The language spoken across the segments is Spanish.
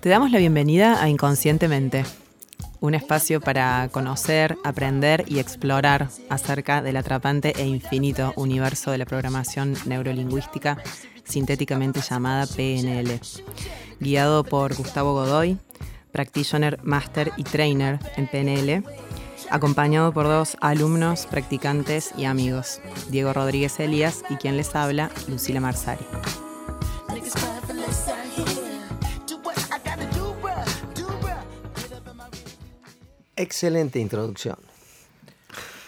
Te damos la bienvenida a Inconscientemente, un espacio para conocer, aprender y explorar acerca del atrapante e infinito universo de la programación neurolingüística sintéticamente llamada PNL. Guiado por Gustavo Godoy, practitioner, master y trainer en PNL, acompañado por dos alumnos, practicantes y amigos, Diego Rodríguez Elías y quien les habla, Lucila Marsari. Excelente introducción.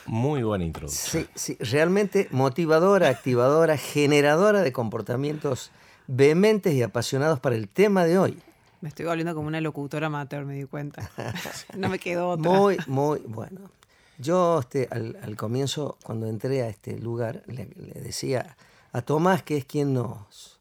Muy buena introducción. Sí, sí, realmente motivadora, activadora, generadora de comportamientos vehementes y apasionados para el tema de hoy. Me estoy volviendo como una locutora amateur, me di cuenta. No me quedó otra. Muy, muy bueno. Yo este, al, comienzo, cuando entré a este lugar, le, decía a Tomás, que es quien nos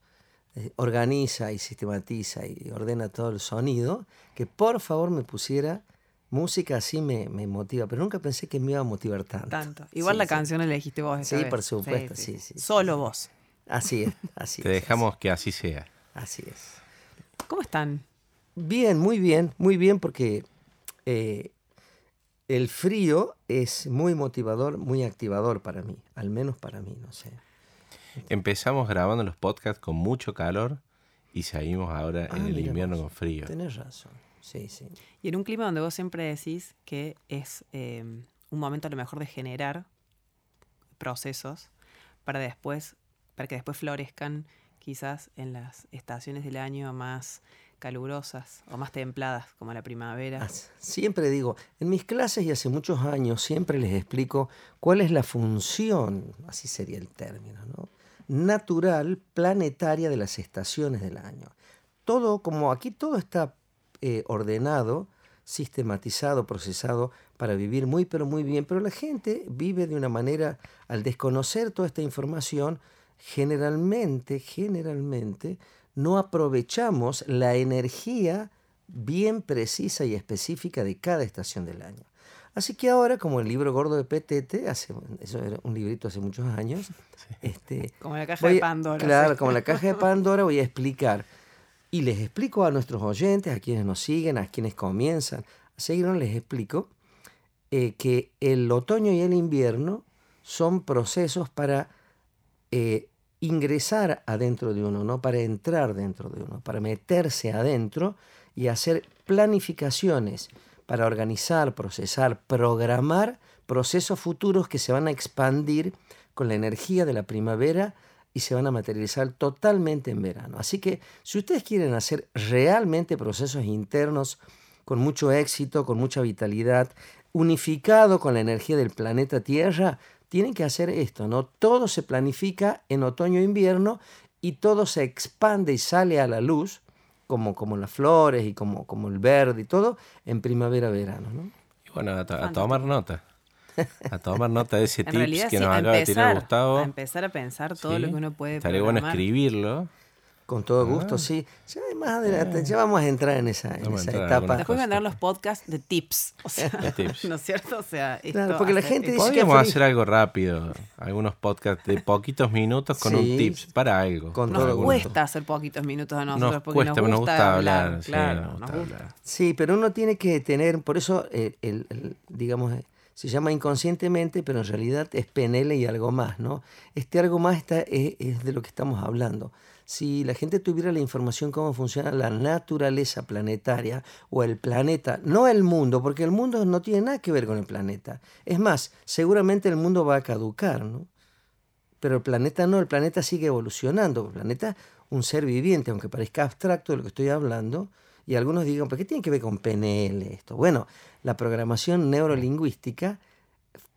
eh, organiza y sistematiza y ordena todo el sonido, que por favor me pusiera música así me, motiva, pero nunca pensé que me iba a motivar tanto. Tanto. Igual la canción elegiste vos. sí, por supuesto, sí, sí. Solo vos. Así es, así Te dejamos que así sea. Así es. ¿Cómo están? Bien, muy bien, muy bien, porque eh, el frío es muy motivador, muy activador para mí, al menos para mí, no sé. Empezamos grabando los podcasts con mucho calor y seguimos ahora en ah, el invierno con frío. Tenés razón. Sí, sí. Y en un clima donde vos siempre decís que es em, un momento a lo mejor de generar procesos para después, para que después florezcan quizás en las estaciones del año más calurosas o más templadas, como la primavera. Siempre digo, en mis clases y hace muchos años siempre les explico cuál es la función, así sería el término, ¿no? natural, planetaria de las estaciones del año. Todo, como aquí todo está eh, ordenado, sistematizado, procesado para vivir muy pero muy bien, pero la gente vive de una manera, al desconocer toda esta información, generalmente, generalmente, no aprovechamos la energía bien precisa y específica de cada estación del año. Así que ahora, como el libro gordo de PTT, hace, eso era un librito hace muchos años, este, como la caja de Pandora. Claro, como la caja de Pandora voy a explicar y les explico a nuestros oyentes, a quienes nos siguen, a quienes comienzan a seguirnos, les explico eh, que el otoño y el invierno son procesos para eh, ingresar adentro de uno, no para entrar dentro de uno, para meterse adentro y hacer planificaciones para organizar, procesar, programar procesos futuros que se van a expandir con la energía de la primavera y se van a materializar totalmente en verano. Así que si ustedes quieren hacer realmente procesos internos con mucho éxito, con mucha vitalidad, unificado con la energía del planeta Tierra, tienen que hacer esto, ¿no? Todo se planifica en otoño e invierno y todo se expande y sale a la luz, como, como las flores y como, como el verde y todo, en primavera-verano, ¿no? Y bueno, a tomar nota. a tomar nota de ese tips que nos acaba de tirar Gustavo. A empezar a pensar todo lo que uno puede Estaría bueno escribirlo. Con todo gusto, ah. sí. Ya más adelante, ya vamos a entrar en esa, etapa. Después van a dar los podcasts de tips. O sea, ¿no es cierto? O sea, porque la gente dice Podríamos hacer algo rápido. Algunos podcasts de poquitos minutos con un tips para algo. Con nos cuesta hacer poquitos minutos a nosotros nos porque cuesta, nos gusta, hablar. claro, nos gusta. Sí, pero uno tiene que tener, por eso, eh, el, digamos, se llama inconscientemente, pero en realidad es PNL y algo más, ¿no? Este algo más está, es, de lo que estamos hablando. Si la gente tuviera la información cómo funciona la naturaleza planetaria o el planeta, no el mundo, porque el mundo no tiene nada que ver con el planeta. Es más, seguramente el mundo va a caducar, ¿no? Pero el planeta no, el planeta sigue evolucionando. El planeta, un ser viviente, aunque parezca abstracto de lo que estoy hablando, y algunos digan, ¿pero qué tiene que ver con PNL esto? Bueno, la programación neurolingüística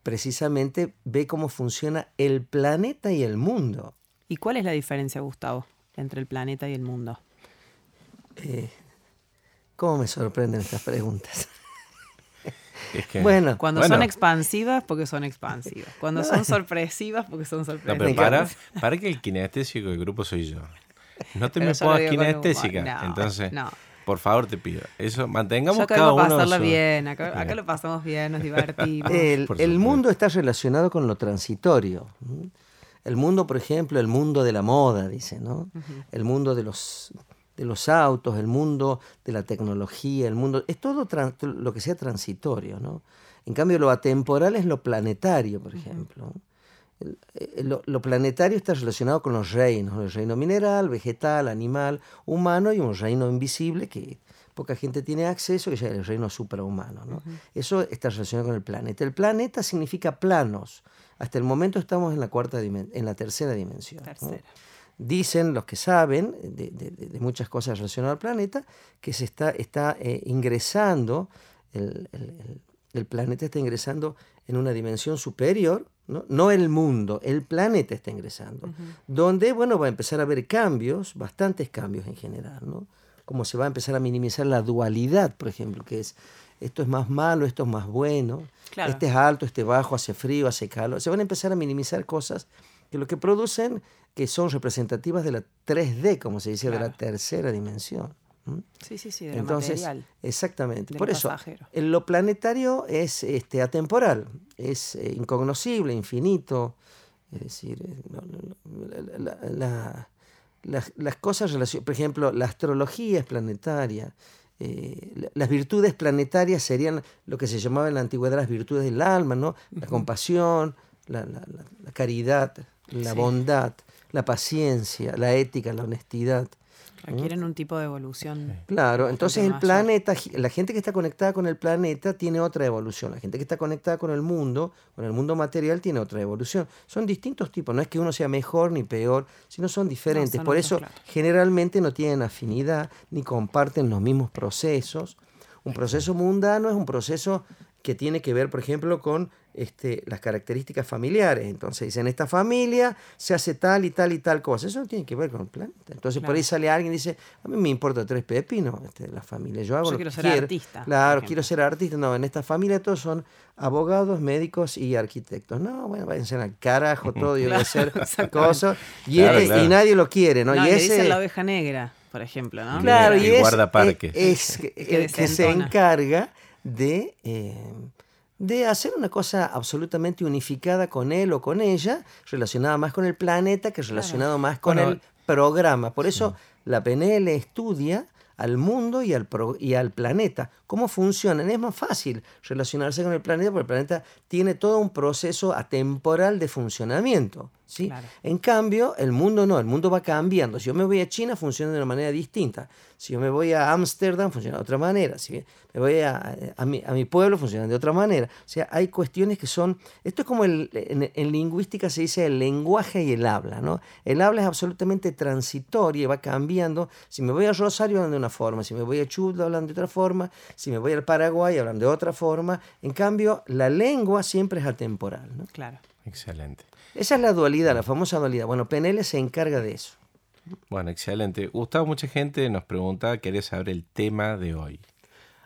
precisamente ve cómo funciona el planeta y el mundo. ¿Y cuál es la diferencia, Gustavo, entre el planeta y el mundo? Eh, ¿Cómo me sorprenden estas preguntas? bueno, cuando son expansivas, porque son expansivas. Cuando son sorpresivas, porque son sorpresivas. para, para que el kinestésico del grupo soy yo. No te me pongas kinestésica. entonces, no. Por favor, te pido. Eso, mantengamos Yo cada uno. pasarlo bien. Acá, lo pasamos bien, nos divertimos. El, mundo está relacionado con lo transitorio. El mundo, por ejemplo, el mundo de la moda, dice, ¿no? El mundo de los de los autos, el mundo de la tecnología, el mundo, es todo lo que sea transitorio, ¿no? En cambio, lo atemporal es lo planetario, por ejemplo. Lo, planetario está relacionado con los reinos, el reino mineral, vegetal, animal, humano y un reino invisible que poca gente tiene acceso, que es el reino suprahumano. ¿no? Eso está relacionado con el planeta. El planeta significa planos. Hasta el momento estamos en la, cuarta en la tercera dimensión. Dicen los que saben de, muchas cosas relacionadas al planeta que se está, está eh, ingresando, el, el planeta está ingresando en una dimensión superior ¿no? el mundo, el planeta está ingresando, donde, bueno, va a empezar a haber cambios, bastantes cambios en general, ¿no? Como se va a empezar a minimizar la dualidad, por ejemplo, que es esto es más malo, esto es más bueno, este es alto, este bajo, hace frío, hace calor. Se van a empezar a minimizar cosas que lo que producen que son representativas de la 3D, como se dice, de la tercera dimensión. Sí, sí, sí, de Entonces, Exactamente. Por eso, lo planetario es este, atemporal, es eh, incognoscible, infinito. Es decir, eh, las cosas relacionadas, por ejemplo, la astrología es planetaria. Eh, las virtudes planetarias serían lo que se llamaba en la antigüedad las virtudes del alma, ¿no? La compasión, la, caridad, la bondad, la paciencia, la ética, la honestidad. Requieren un tipo de evolución. Claro, entonces el planeta, la gente que está conectada con el planeta tiene otra evolución. La gente que está conectada con el mundo, con el mundo material, tiene otra evolución. Son distintos tipos, no es que uno sea mejor ni peor, sino son diferentes. Por eso generalmente no tienen afinidad ni comparten los mismos procesos. Un proceso mundano es un proceso que tiene que ver, por ejemplo, con este, las características familiares. Entonces dice, en esta familia se hace tal y tal y tal cosa. Eso no tiene que ver con el planeta. Entonces por ahí sale alguien y dice, a mí me importa tres pepinos este, la familia. Yo hago Yo quiero ser artista. Claro, quiero ser artista. No, en esta familia todos son abogados, médicos y arquitectos. No, bueno, váyanse al carajo todo, y claro, hacer cosas. Y, este, y, nadie lo quiere, ¿no? y ese, la oveja negra, por ejemplo, ¿no? Claro, y, es, es, que, se encarga de... Eh, de hacer una cosa absolutamente unificada con él o con ella, relacionada más con el planeta que relacionado más con el programa. Por eso la PNL estudia al mundo y al, y al planeta. ¿Cómo funcionan? Es más fácil relacionarse con el planeta porque el planeta tiene todo un proceso atemporal de funcionamiento. ¿Sí? En cambio, el mundo no, el mundo va cambiando. Si yo me voy a China, funciona de una manera distinta. Si yo me voy a Ámsterdam, funciona de otra manera. Si me voy a, a, mi, a, mi, pueblo, funciona de otra manera. O sea, hay cuestiones que son... Esto es como el, en, lingüística se dice el lenguaje y el habla. ¿no? El habla es absolutamente transitorio y va cambiando. Si me voy a Rosario, hablan de una forma. Si me voy a Chubut, hablan de otra forma. Si me voy al Paraguay, hablan de otra forma. En cambio, la lengua siempre es atemporal. ¿no? Claro. Excelente. Esa es la dualidad, la famosa dualidad. Bueno, PNL se encarga de eso. Bueno, excelente. Gustavo, mucha gente nos pregunta, ¿querés saber el tema de hoy?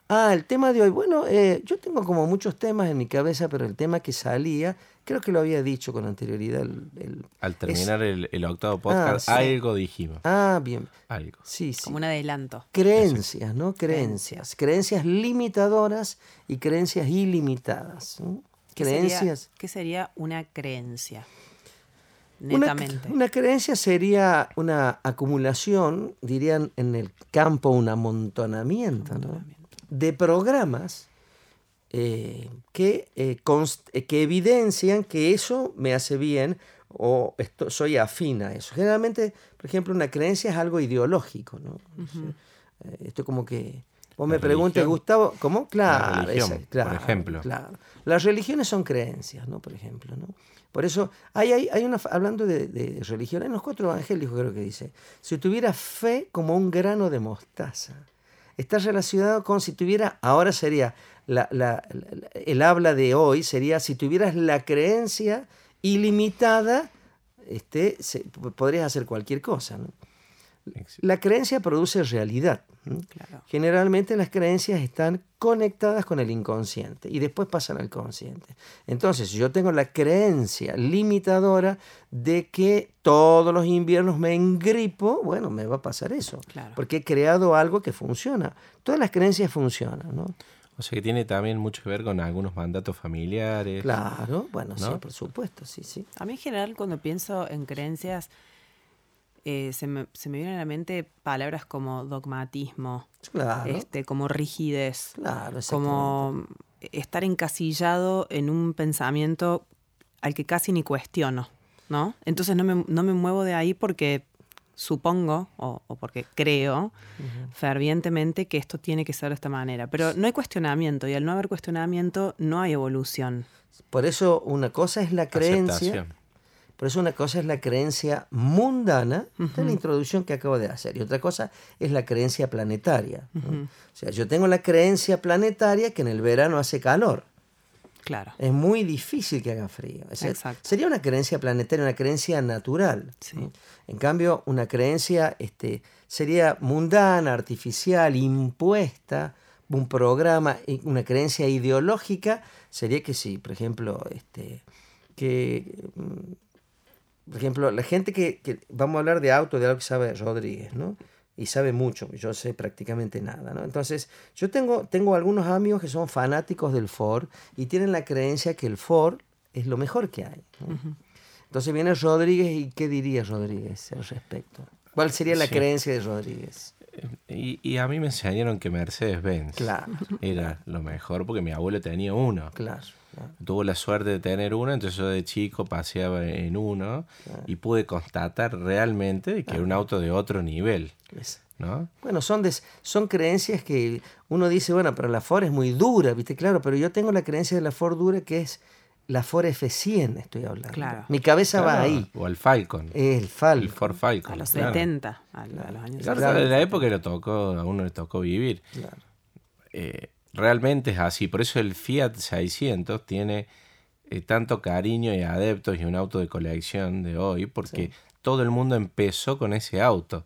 Ah, el tema de hoy. Bueno, eh, yo tengo como muchos temas en mi cabeza, pero el tema que salía, creo que lo había dicho con anterioridad. Al terminar el, octavo podcast, ah, algo dijimos. Ah, bien. Algo. Sí, sí. Como un adelanto. Creencias, ¿no? Creencias. Creencias limitadoras y creencias ilimitadas. Creencias. ¿Qué sería una creencia? Netamente. Una, creencia sería una acumulación, dirían en el campo un amontonamiento, de programas eh, que, eh, eh, que evidencian que eso me hace bien o esto, soy afín a eso. Generalmente, por ejemplo, una creencia es algo ideológico. ¿no? esto como que... Vos me preguntas, Gustavo, ¿cómo? Claro, claro, por ejemplo. Claro. Las religiones son creencias, ¿no? Por ejemplo, ¿no? Por eso, hay, hay, hay una, hablando de, religión, en los cuatro evangelios creo que dice, si tuviera fe como un grano de mostaza, está relacionado con si tuviera, ahora sería, la, la, el habla de hoy sería, si tuvieras la creencia ilimitada, este, podrías hacer cualquier cosa. ¿no? La creencia produce realidad. Generalmente las creencias están conectadas con el inconsciente y después pasan al consciente. Entonces, si yo tengo la creencia limitadora de que todos los inviernos me engripo, bueno, me va a pasar eso. Porque he creado algo que funciona. Todas las creencias funcionan, ¿no? O sea que tiene también mucho que ver con algunos mandatos familiares. Claro, bueno, sí, por supuesto, sí, sí. A mí en general cuando pienso en creencias eh, se, me, se, me, vienen a la mente palabras como dogmatismo, este, como rigidez, como estar encasillado en un pensamiento al que casi ni cuestiono, ¿no? Entonces no me, no me muevo de ahí porque supongo o, porque creo fervientemente que esto tiene que ser de esta manera. Pero no hay cuestionamiento y al no haber cuestionamiento no hay evolución. Por eso una cosa es la creencia. Por eso una cosa es la creencia mundana de la introducción que acabo de hacer y otra cosa es la creencia planetaria. O sea, yo tengo la creencia planetaria que en el verano hace calor. Claro. Es muy difícil que haga frío. sería una creencia planetaria, una creencia natural. En cambio, una creencia este, sería mundana, artificial, impuesta, un programa, una creencia ideológica, sería que sí, por ejemplo, este, que, mm, por ejemplo, la gente que, que, vamos a hablar de auto, de algo que sabe Rodríguez, ¿no? y sabe mucho, yo sé prácticamente nada. ¿no? Entonces, yo tengo, tengo algunos amigos que son fanáticos del Ford y tienen la creencia que el Ford es lo mejor que hay. Entonces viene Rodríguez y ¿qué diría Rodríguez al respecto? ¿Cuál sería la creencia de Rodríguez? Y, y, a mí me enseñaron que Mercedes-Benz claro. era lo mejor porque mi abuelo tenía uno. Claro. Tuvo la suerte de tener uno, entonces yo de chico paseaba en uno y pude constatar realmente que era un auto de otro nivel. ¿no? Bueno, son, son creencias que uno dice, bueno, pero la Ford es muy dura, ¿viste? Claro, pero yo tengo la creencia de la Ford dura que es la Ford F100, estoy hablando. Claro. Mi cabeza va ahí. O el Falcon. El Falcon. El Ford Falcon. A los 70, a, los años claro, En la época le tocó, a uno le tocó vivir. Claro. Eh, realmente es así. Por eso el Fiat 600 tiene eh, tanto cariño y adeptos y un auto de colección de hoy, porque todo el mundo empezó con ese auto.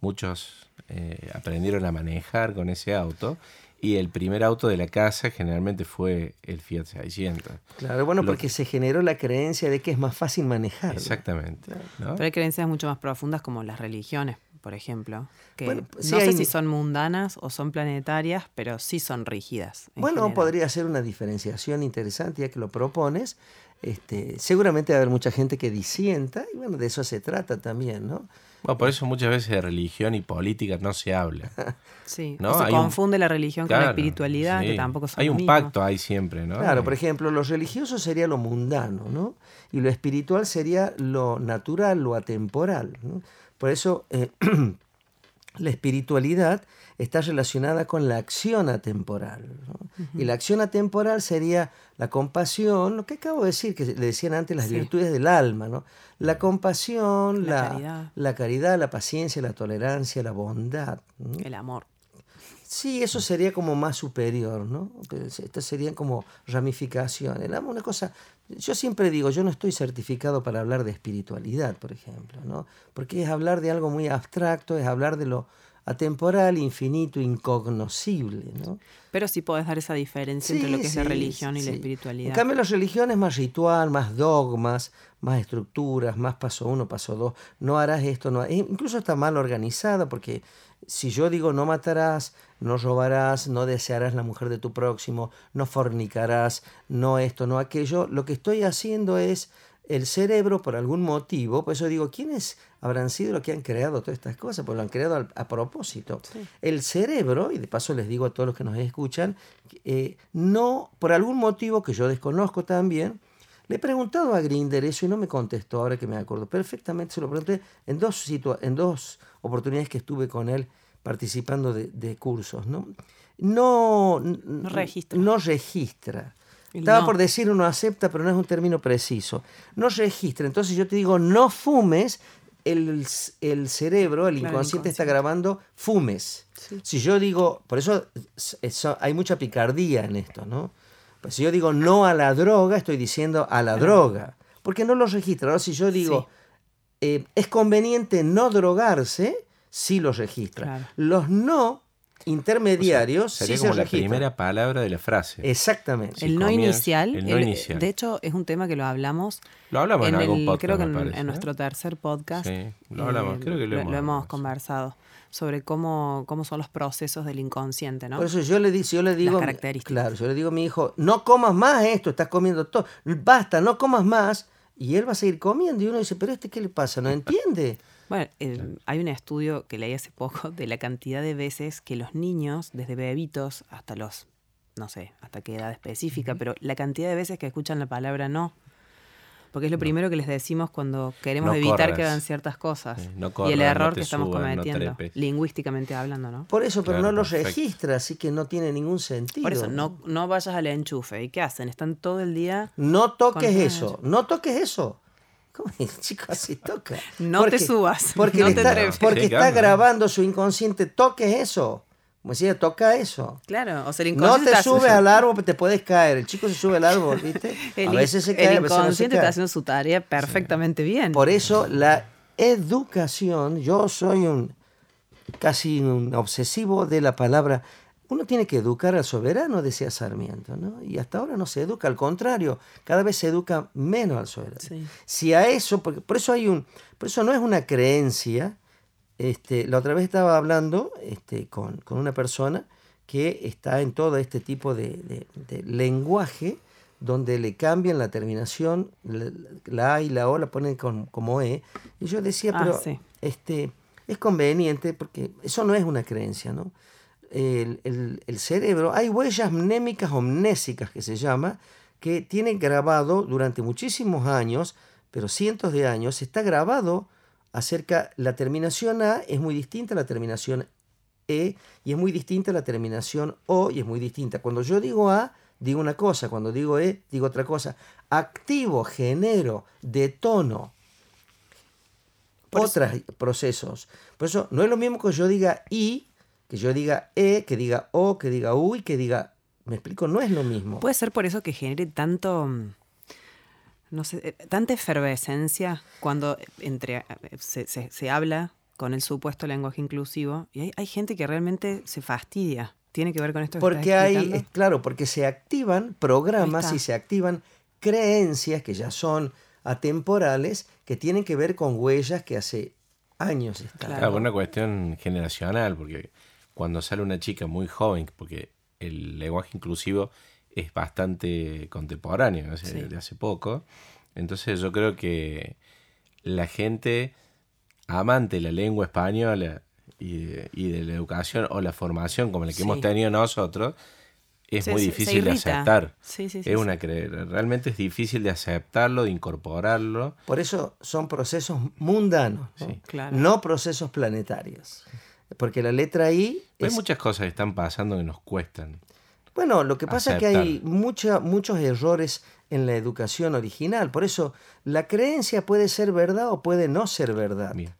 Muchos eh, aprendieron a manejar con ese auto. Y el primer auto de la casa generalmente fue el Fiat 600. Claro, bueno, porque se generó la creencia de que es más fácil manejar. Exactamente. Pero hay creencias mucho más profundas como las religiones por ejemplo, que no sé si son mundanas o son planetarias, pero sí son rígidas. Bueno, podría ser una diferenciación interesante ya que lo propones. Este, seguramente va a haber mucha gente que disienta y bueno, de eso se trata también, ¿no? Bueno, por eso muchas veces de religión y política no se habla. sí, ¿no? se confunde la religión con la espiritualidad, que tampoco son Hay un pacto ahí siempre, ¿no? Claro, por ejemplo, lo religioso sería lo mundano, ¿no? Y lo espiritual sería lo natural, lo atemporal, ¿no? Por eso eh, la espiritualidad está relacionada con la acción atemporal. Y la acción atemporal sería la compasión, lo que acabo de decir, que le decían antes las virtudes del alma, ¿no? La compasión, la, la, caridad. la paciencia, la tolerancia, la bondad. El amor. Sí, eso sería como más superior, ¿no? Estas serían como ramificaciones. Una cosa, yo siempre digo, yo no estoy certificado para hablar de espiritualidad, por ejemplo, ¿no? Porque es hablar de algo muy abstracto, es hablar de lo atemporal, infinito, incognoscible, ¿no? Pero sí podés dar esa diferencia entre lo que es la religión y la espiritualidad. En cambio, la religión es más ritual, más dogmas, más estructuras, más paso uno, paso dos. No harás esto, no. Incluso está mal organizada porque si yo digo no matarás, no robarás, no desearás la mujer de tu próximo, no fornicarás, no esto, no aquello, lo que estoy haciendo es el cerebro por algún motivo, por eso digo, ¿quiénes habrán sido los que han creado todas estas cosas? Pues lo han creado a, propósito. El cerebro, y de paso les digo a todos los que nos escuchan, eh, no, por algún motivo que yo desconozco también, le he preguntado a Grinder eso y no me contestó, ahora que me acuerdo. Perfectamente se lo pregunté en dos, en dos oportunidades que estuve con él participando de, cursos. No, no, no registra. No registra. Estaba por decir uno acepta, pero no es un término preciso. No registra. Entonces yo te digo, no fumes, el, cerebro, el inconsciente, está grabando fumes. Si yo digo, por eso, eso, hay mucha picardía en esto, ¿no? Pues si yo digo no a la droga, estoy diciendo a la droga, porque no lo registra. Ahora, si yo digo eh, es conveniente no drogarse, sí lo registra. Los no intermediarios sería como la primera palabra de la frase. Exactamente. el, no inicial, De hecho, es un tema que lo hablamos. Lo hablamos en, algún podcast. Creo que en, ¿eh? nuestro tercer podcast. Sí, lo hablamos. Eh, creo que lo, hemos, conversado sobre cómo, cómo son los procesos del inconsciente, ¿no? Por eso yo le, digo, yo le digo, claro, yo le digo a mi hijo, no comas más esto, estás comiendo todo, basta, no comas más, y él va a seguir comiendo, y uno dice, pero este qué le pasa, no entiende. Bueno, eh, hay un estudio que leí hace poco de la cantidad de veces que los niños, desde bebitos hasta los, no sé, hasta qué edad específica, pero la cantidad de veces que escuchan la palabra no. Porque es lo primero que les decimos cuando queremos No evitar que hagan ciertas cosas. Sí, no y el error que estamos cometiendo, lingüísticamente hablando, ¿no? Por eso, pero Claro, no lo perfecto. registra, así que no tiene ningún sentido. Por eso, no, no vayas al enchufe. ¿Y qué hacen? Están todo el día... No toques eso, no toques eso. ¿Cómo el chico así toca? No te subas, Porque, no te está, porque está grabando su inconsciente, toques eso. Como decía, toca eso. Claro, o sea, el No inconsciente te subes al árbol, te puedes caer. El chico se sube al árbol, ¿viste? El, a veces se el cae, a veces no se inconsciente está haciendo su tarea perfectamente bien. Por eso la educación, yo soy un casi un obsesivo de la palabra. Uno tiene que educar al soberano, decía Sarmiento, ¿no? Y hasta ahora no se educa, al contrario, cada vez se educa menos al soberano. Sí. Si a eso, porque por eso hay un, por eso no es una creencia. Este, la otra vez estaba hablando este, con, con una persona que está en todo este tipo de, de- de lenguaje donde le cambian la terminación, la, la A y la O la ponen con- como E. Y yo decía, Ah, pero sí. este, es conveniente porque eso no es una creencia, ¿no? El, el- el cerebro, hay huellas mnémicas omnésicas que se llama, que tiene grabado durante muchísimos años, pero cientos de años, está grabado acerca, la terminación A es muy distinta a la terminación E y es muy distinta a la terminación O y es muy distinta. Cuando yo digo A, digo una cosa, cuando digo E, digo otra cosa. Activo, genero, detono, otros procesos. Por eso no es lo mismo que yo diga I, que yo diga E, que diga O, que diga U y que diga... ¿Me explico? No es lo mismo. Puede ser por eso que genere tanto, mm, no sé, eh, tanta efervescencia cuando entre eh, se, se- se habla con el supuesto lenguaje inclusivo y hay, hay gente que realmente se fastidia. Tiene que ver con esto que Porque estás hay, es claro, porque se activan programas y se activan creencias que ya son atemporales, que tienen que ver con huellas que hace años están. Claro. Claro, una cuestión generacional, porque cuando sale una chica muy joven, porque el lenguaje inclusivo es bastante contemporáneo, Sí. de hace poco, entonces yo creo que la gente amante de la lengua española y de, y de la educación o la formación como la que Sí. hemos tenido nosotros, es Se- muy difícil de aceptar. Sí, sí, sí, es sí. una realmente es difícil de aceptarlo, de incorporarlo. Por eso son procesos mundanos, ¿no? Sí. Claro. No procesos planetarios. Porque la letra I Hay es muchas cosas que están pasando que nos cuestan. Bueno, lo que pasa es que hay mucha, muchos errores en la educación original. Por eso, la creencia puede ser verdad o puede no ser verdad. Bien.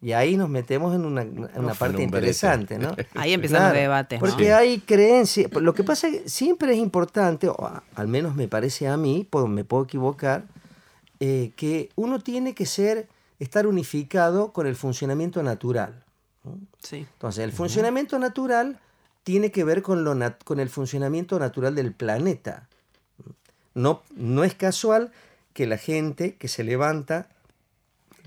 Y ahí nos metemos en una, en una Uf, parte en un brete. interesante, ¿no? Ahí empiezan los debates, ¿no? Porque Sí. hay creencias. Lo que pasa es que siempre es importante, o al menos me parece a mí, me puedo equivocar, eh, que uno tiene que ser, estar unificado con el funcionamiento natural. Sí. Entonces, el funcionamiento natural tiene que ver con, lo nat- con el funcionamiento natural del planeta. No, no es casual que la gente que se levanta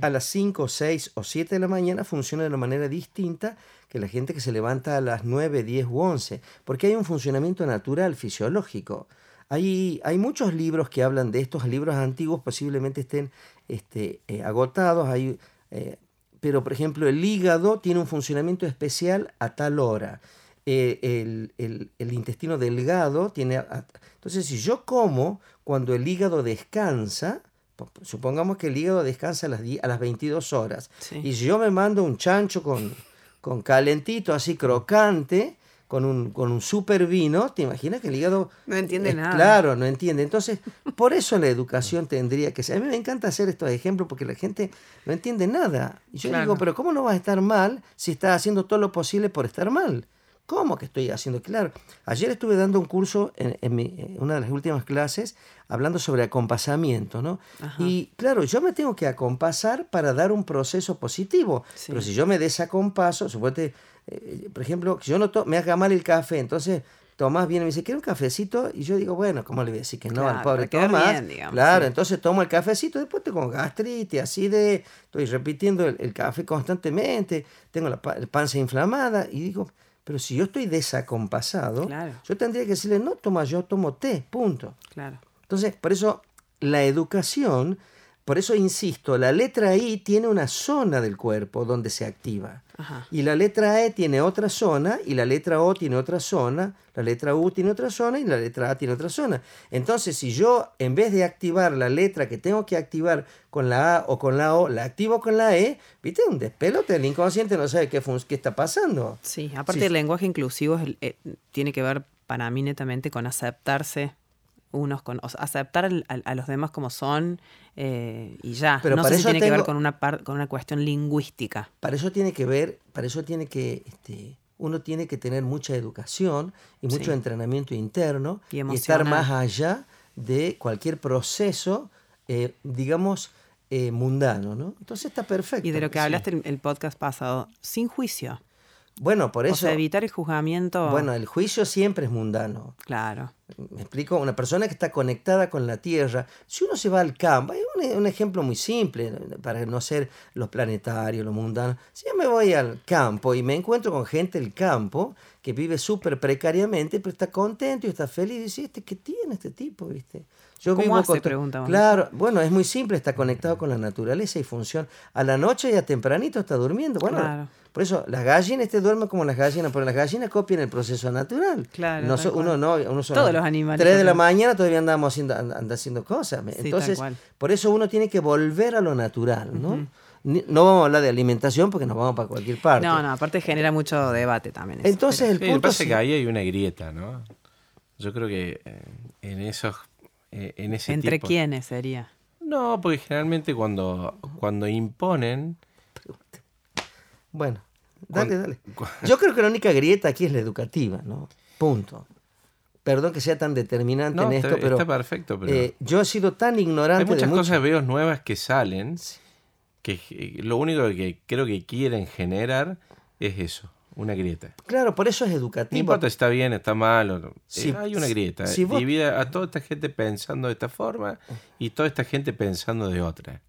a las 5, 6 o 7 de la mañana funcione de una manera distinta que la gente que se levanta a las 9, 10 u 11, porque hay un funcionamiento natural, fisiológico. Hay, hay muchos libros que hablan de estos libros antiguos, posiblemente estén este, eh, agotados, hay, eh, pero por ejemplo el hígado tiene un funcionamiento especial a tal hora. Eh, el, el- el intestino delgado tiene... a- entonces si yo como cuando el hígado descansa, po- supongamos que el hígado descansa a las, a las 22 horas, Sí. y si yo me mando un chancho con, con calentito, así crocante, con un, con un super vino, ¿te imaginas que el hígado... No entiende es- nada. Claro, no entiende. Entonces, por eso la educación tendría que ser... A mí me encanta hacer estos ejemplos porque la gente no entiende nada. Y yo Claro. digo, pero ¿cómo no vas a estar mal si estás haciendo todo lo posible por estar mal? ¿Cómo que estoy haciendo? Claro, ayer estuve dando un curso en, en mi- en una de las últimas clases hablando sobre acompasamiento, ¿no? Ajá. Y claro, yo me tengo que acompasar para dar un proceso positivo. Sí. Pero si yo me desacompaso, suponete, eh, por ejemplo, yo no me haga mal el café, entonces Tomás viene y me dice, ¿quiere un cafecito? Y yo digo, bueno, ¿cómo le voy a decir que no Claro, al pobre Tomás? bien, digamos, claro, sí. entonces tomo el cafecito, después tengo gastritis, así de, estoy repitiendo el, el café constantemente, tengo la pa- panza inflamada y digo, pero si yo estoy desacompasado, Claro. yo tendría que decirle, no, toma, yo tomo té, punto. Claro. Entonces, por eso la educación por eso insisto, la letra I tiene una zona del cuerpo donde se activa. Ajá. Y la letra E tiene otra zona, y la letra O tiene otra zona, la letra U tiene otra zona, y la letra A tiene otra zona. Entonces, si yo, en vez de activar la letra que tengo que activar con la A o con la O, la activo con la E, ¿viste? Un despelote, el inconsciente no sabe qué, qué está pasando. Sí, aparte Sí. el lenguaje inclusivo es el- eh, tiene que ver para mí netamente con aceptarse unos con o sea, aceptar al- al- a los demás como son eh, y ya. Pero no para sé si eso tiene que ver con una par- con una cuestión lingüística. Para eso tiene que ver, para eso tiene que, este, uno tiene que tener mucha educación y mucho Sí. entrenamiento interno Y estar más allá de cualquier proceso, eh, digamos, eh, mundano, ¿no? Entonces está perfecto. Y de lo que sí. hablaste el, el podcast pasado, sin juicio. Bueno, por o eso, sea, evitar el juzgamiento. bueno, el juicio siempre es mundano. claro. Me explico, una persona que está conectada con la Tierra, si uno se va al campo, hay un, un ejemplo muy simple para no ser los planetarios, los mundanos. Si yo me voy al campo y me encuentro con gente del campo que vive súper precariamente, pero está contento y está feliz, y dice, ¿este qué tiene este tipo? ¿Viste? Yo ¿Cómo hace? con Preguntamos. Claro, bueno, es muy simple, está conectado con la naturaleza y funciona. A la noche y a tempranito está durmiendo. Bueno, Claro. por eso las gallinas te duermen como las gallinas, pero las gallinas copian el proceso natural. Claro, No so- uno no, uno son Todos los animales Tres de la mañana todavía andamos haciendo, and- anda haciendo cosas. Entonces, por eso uno tiene que volver a lo natural, ¿no? No vamos a hablar de alimentación porque nos vamos para cualquier parte. No, no, aparte genera mucho debate también. eso, Entonces el Sí, lo que punto pasa es es que ahí hay una grieta, ¿no? Yo creo que eh, en esos eh, en ese ¿Entre tipo- quiénes sería? No, porque generalmente cuando, cuando imponen, Bueno, dale, dale. Yo creo que la única grieta aquí es la educativa, ¿no? Punto. Perdón que sea tan determinante no, en está, esto, pero está perfecto, pero eh, yo he sido tan ignorante hay muchas de mucho- cosas veo nuevas que salen que eh, lo único que creo que quieren generar es eso, una grieta. Claro, por eso es No educativo. importa si está bien, está mal, o no. Si- Eh, hay una grieta. si vos- Divide a toda esta gente pensando de esta forma y toda esta gente pensando de otra.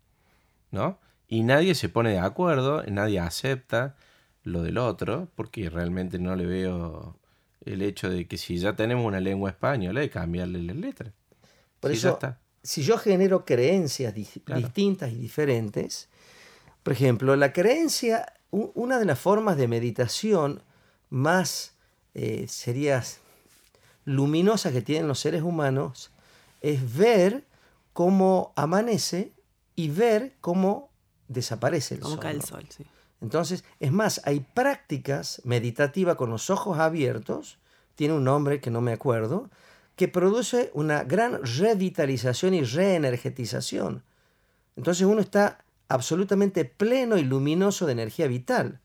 ¿No? Y nadie se pone de acuerdo, nadie acepta lo del otro, porque realmente no le veo el hecho de que si ya tenemos una lengua española, hay que cambiarle las letras. Por ya eso, está. si yo genero creencias di- Claro. distintas y diferentes, por ejemplo, la creencia, una de las formas de meditación más eh, sería luminosa que tienen los seres humanos es ver cómo amanece y ver cómo desaparece el Como sol. cae el sol, sí. Entonces, es más, hay prácticas meditativas con los ojos abiertos, tiene un nombre que no me acuerdo, que produce una gran revitalización y reenergetización. Entonces uno está absolutamente pleno y luminoso de energía vital.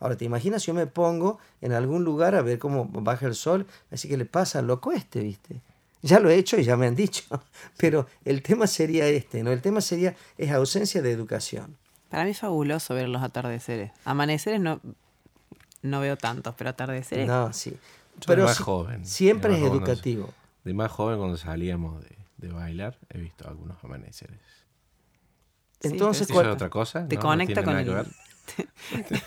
Ahora, ¿te imaginas si yo me pongo en algún lugar a ver cómo baja el sol? Así que le pasa loco este, ¿viste? Ya lo he hecho y ya me han dicho. Pero el tema sería este, ¿no? El tema sería, es ausencia de educación. Para mí es fabuloso ver los atardeceres. Amaneceres no, no veo tantos, pero atardeceres. No, sí. Yo Pero de más si- joven. siempre de es joven, educativo. De más joven, cuando salíamos de, de bailar, he visto algunos amaneceres. Sí, Entonces, ¿Eso ¿cuál- es otra cosa? Te ¿No? ¿No conecta con el.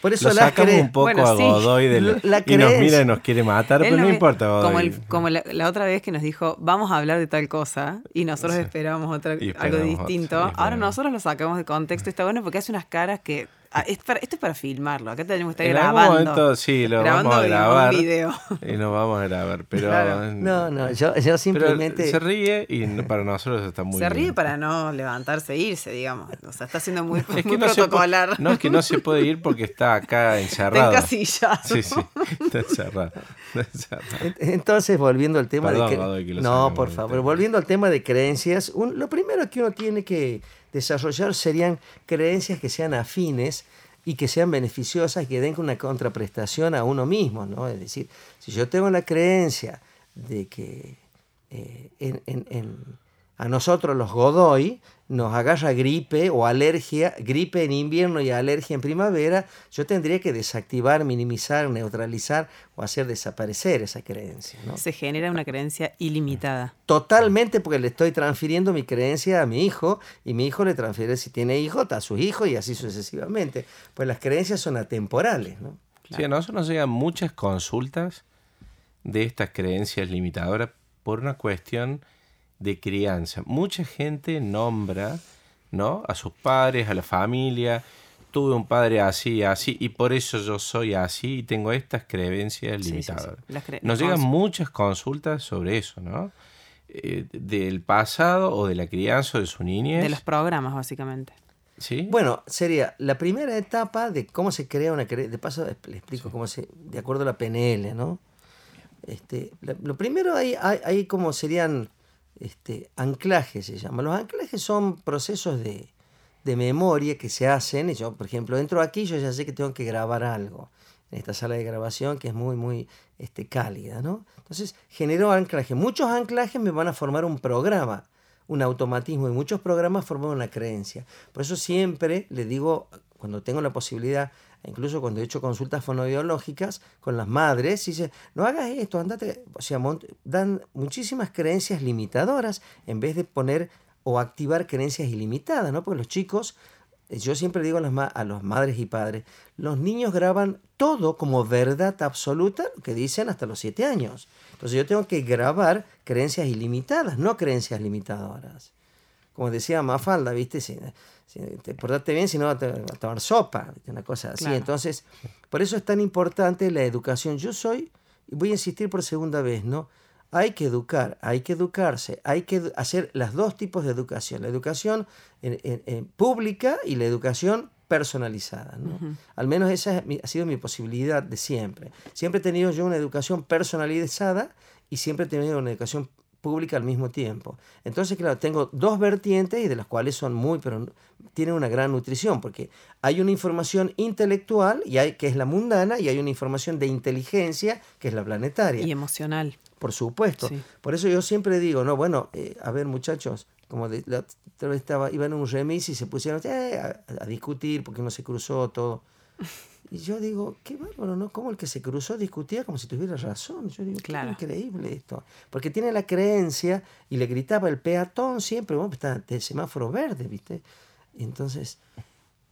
por eso Lo las sacamos un poco Bueno, a sí. Godoy del- La y nos mira y nos quiere matar, Él pero no, me- importa. Como, Godoy. el- como la, la otra vez que nos dijo, vamos a hablar de tal cosa, y nosotros Sí. esperábamos otra, Y algo distinto. Ahora nosotros lo sacamos de contexto. Está bueno porque hace unas caras que. Ah, es para- esto es para filmarlo. Acá tenemos que estar En algún grabando. momento sí, lo grabando vamos a un grabar. video. Y nos vamos a grabar, pero... Claro. No, no, yo, yo pero simplemente... se ríe y para nosotros está muy Se ríe bien. para no levantarse e irse, digamos. O sea, está siendo muy, Es que muy no se puede- protocolar. no, es que no se puede ir porque está acá Está encerrado. encasillado. Sí, sí, está encerrado. está encerrado. En- Entonces, volviendo al tema Perdón, de... cre- Godoy, que lo no, por favor, volviendo al tema de creencias, un- lo primero que uno tiene que desarrollar serían creencias que sean afines y que sean beneficiosas y que den una contraprestación a uno mismo, ¿no? Es decir, si yo tengo la creencia de que eh, en- en- en- a nosotros los Godoy nos agarra gripe o alergia, gripe en invierno y alergia en primavera, yo tendría que desactivar, minimizar, neutralizar o hacer desaparecer esa creencia. ¿no? Se genera una creencia ilimitada. Totalmente porque le estoy transfiriendo mi creencia a mi hijo y mi hijo le transfiere, si tiene hijo, a sus hijos y así sucesivamente. Pues las creencias son atemporales. ¿no? Sí, a nosotros nos llegan muchas consultas de estas creencias limitadoras por una cuestión de crianza. Mucha gente nombra, ¿no? A sus padres, a la familia. Tuve un padre así, así, y por eso yo soy así y tengo estas creencias limitadas. Nos llegan muchas consultas sobre eso, ¿no? Eh, del pasado o de la crianza o de su niñez. De los programas, básicamente. ¿Sí? Bueno, sería la primera etapa de cómo se crea una creencia. De paso, le explico cómo se. de acuerdo a la PNL, ¿no? Este, lo primero hay, hay, como serían este, anclajes, se llama. Los anclajes son procesos de, de memoria que se hacen. Yo, por ejemplo, entro aquí, yo ya sé que tengo que grabar algo en esta sala de grabación que es muy, muy este, cálida, ¿no? Entonces, generó anclaje. Muchos anclajes me van a formar un programa, un automatismo, y muchos programas forman una creencia. Por eso siempre le digo, cuando tengo la posibilidad, incluso cuando he hecho consultas fonobiológicas con las madres, dice, no hagas esto, andate, o sea, dan muchísimas creencias limitadoras en vez de poner o activar creencias ilimitadas, ¿no? Porque los chicos yo siempre digo a las, a los madres y padres, los niños graban todo como verdad absoluta, que dicen hasta los siete años. Entonces yo tengo que grabar creencias ilimitadas, no creencias limitadoras. Como decía Mafalda, ¿viste? Te portaste bien, si no, a tomar sopa, una cosa así. Entonces, por eso es tan importante la educación. Yo soy, y voy a insistir por segunda vez, ¿no? hay que educar, hay que educarse, hay que hacer las dos tipos de educación, la educación en, pública y la educación personalizada. Al menos esa ha sido mi posibilidad de siempre. Siempre he tenido yo una educación personalizada y siempre he tenido una educación pública al mismo tiempo. Entonces, claro, tengo dos vertientes y de las cuales son muy, pero tienen una gran nutrición, porque hay una información intelectual, y hay, que es la mundana, y hay una información de inteligencia, que es la planetaria. Y emocional. Por supuesto. Por eso yo siempre digo, no, bueno, eh, a ver muchachos, como de, la otra vez estaba, iban en un remis y se pusieron eh, a, discutir porque no se cruzó todo. Y yo digo, qué bárbaro, ¿no? Como el que se cruzó discutía como si tuviera razón. Yo digo, claro. qué increíble esto. Porque tiene la creencia y le gritaba el peatón siempre, bueno, está el semáforo verde, ¿viste? Y entonces,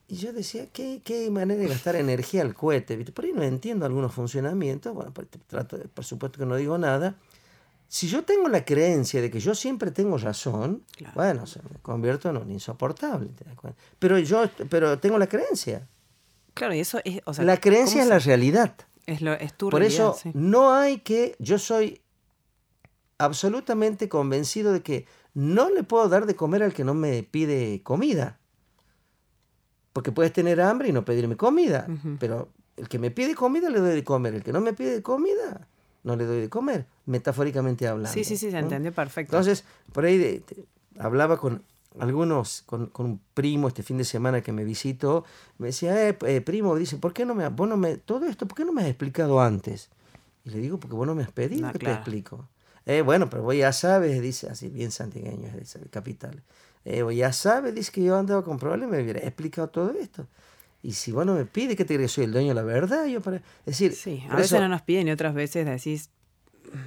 y yo decía, ¿qué, qué manera de gastar energía al cohete, ¿viste? Por ahí no entiendo algunos funcionamientos, bueno, por, trato, por supuesto que no digo nada. Si yo tengo la creencia de que yo siempre tengo razón, bueno, se me convierto en un insoportable. Pero yo pero tengo la creencia. Claro, y eso es. la creencia es la realidad. Es, lo, es tu Por eso no hay que. Yo soy absolutamente convencido de que no le puedo dar de comer al que no me pide comida. Porque puedes tener hambre y no pedirme comida. Pero el que me pide comida le doy de comer. El que no me pide comida no le doy de comer. Metafóricamente hablando. Sí, sí, sí, se entendió perfecto. Entonces, por ahí hablaba con algunos, con, un primo este fin de semana que me visitó, me decía, eh, eh, primo, dice, ¿por qué no me, vos no me, todo esto, ¿por qué no me has explicado antes? Y le digo, porque vos no me has pedido que te explico. Eh, bueno, pero vos ya sabes, dice, así bien santigueño, es el capital. Eh, vos ya sabes, dice que yo andaba con problemas, me hubiera explicado todo esto. Y si vos no me pides, ¿qué te crees? Soy el dueño de la verdad. Yo para... decir, sí, a veces no nos piden y otras veces decís,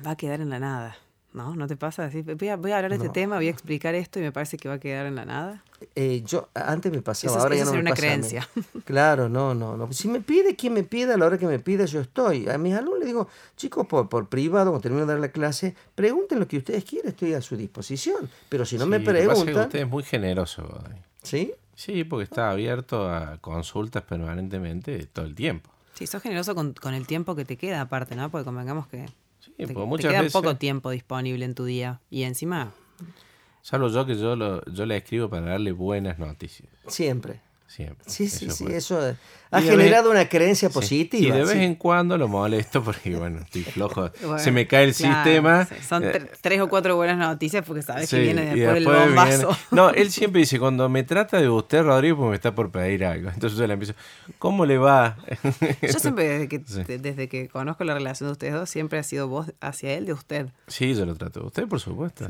va a quedar en la nada. ¿No? ¿No te pasa? Así, voy, a, voy a hablar de este tema, voy a explicar esto y me parece que va a quedar en la nada. Eh, yo antes me pasaba, ahora ya no me una pasa creencia. Claro, no, no, no. Si me pide, quien me pida, a la hora que me pida, yo estoy. A mis alumnos les digo, chicos, por, por privado, cuando termino de dar la clase, pregunten lo que ustedes quieran, estoy a su disposición. Pero si no me preguntan... usted es muy generoso. ¿Sí? Sí, porque está abierto a consultas permanentemente todo el tiempo. Sí, sos generoso con, con el tiempo que te queda aparte, ¿no? Porque convengamos que Sí, te, pues queda poco tiempo disponible en tu día y encima... Salvo yo que yo, lo, yo le escribo para darle buenas noticias. Siempre. Siempre. Sí, sí, sí, eso ha generado una creencia positiva. Y de vez en cuando lo molesto porque, bueno, estoy flojo. se me cae el sistema. Son eh, tres o cuatro buenas noticias porque sabes que viene después, el bombazo. No, él siempre dice, cuando me trata de usted, Rodrigo, pues me está por pedir algo. Entonces yo le empiezo, ¿cómo le va? yo siempre, desde que, desde que conozco la relación de ustedes dos, siempre ha sido vos hacia él de usted. Sí, yo lo trato de usted, por supuesto.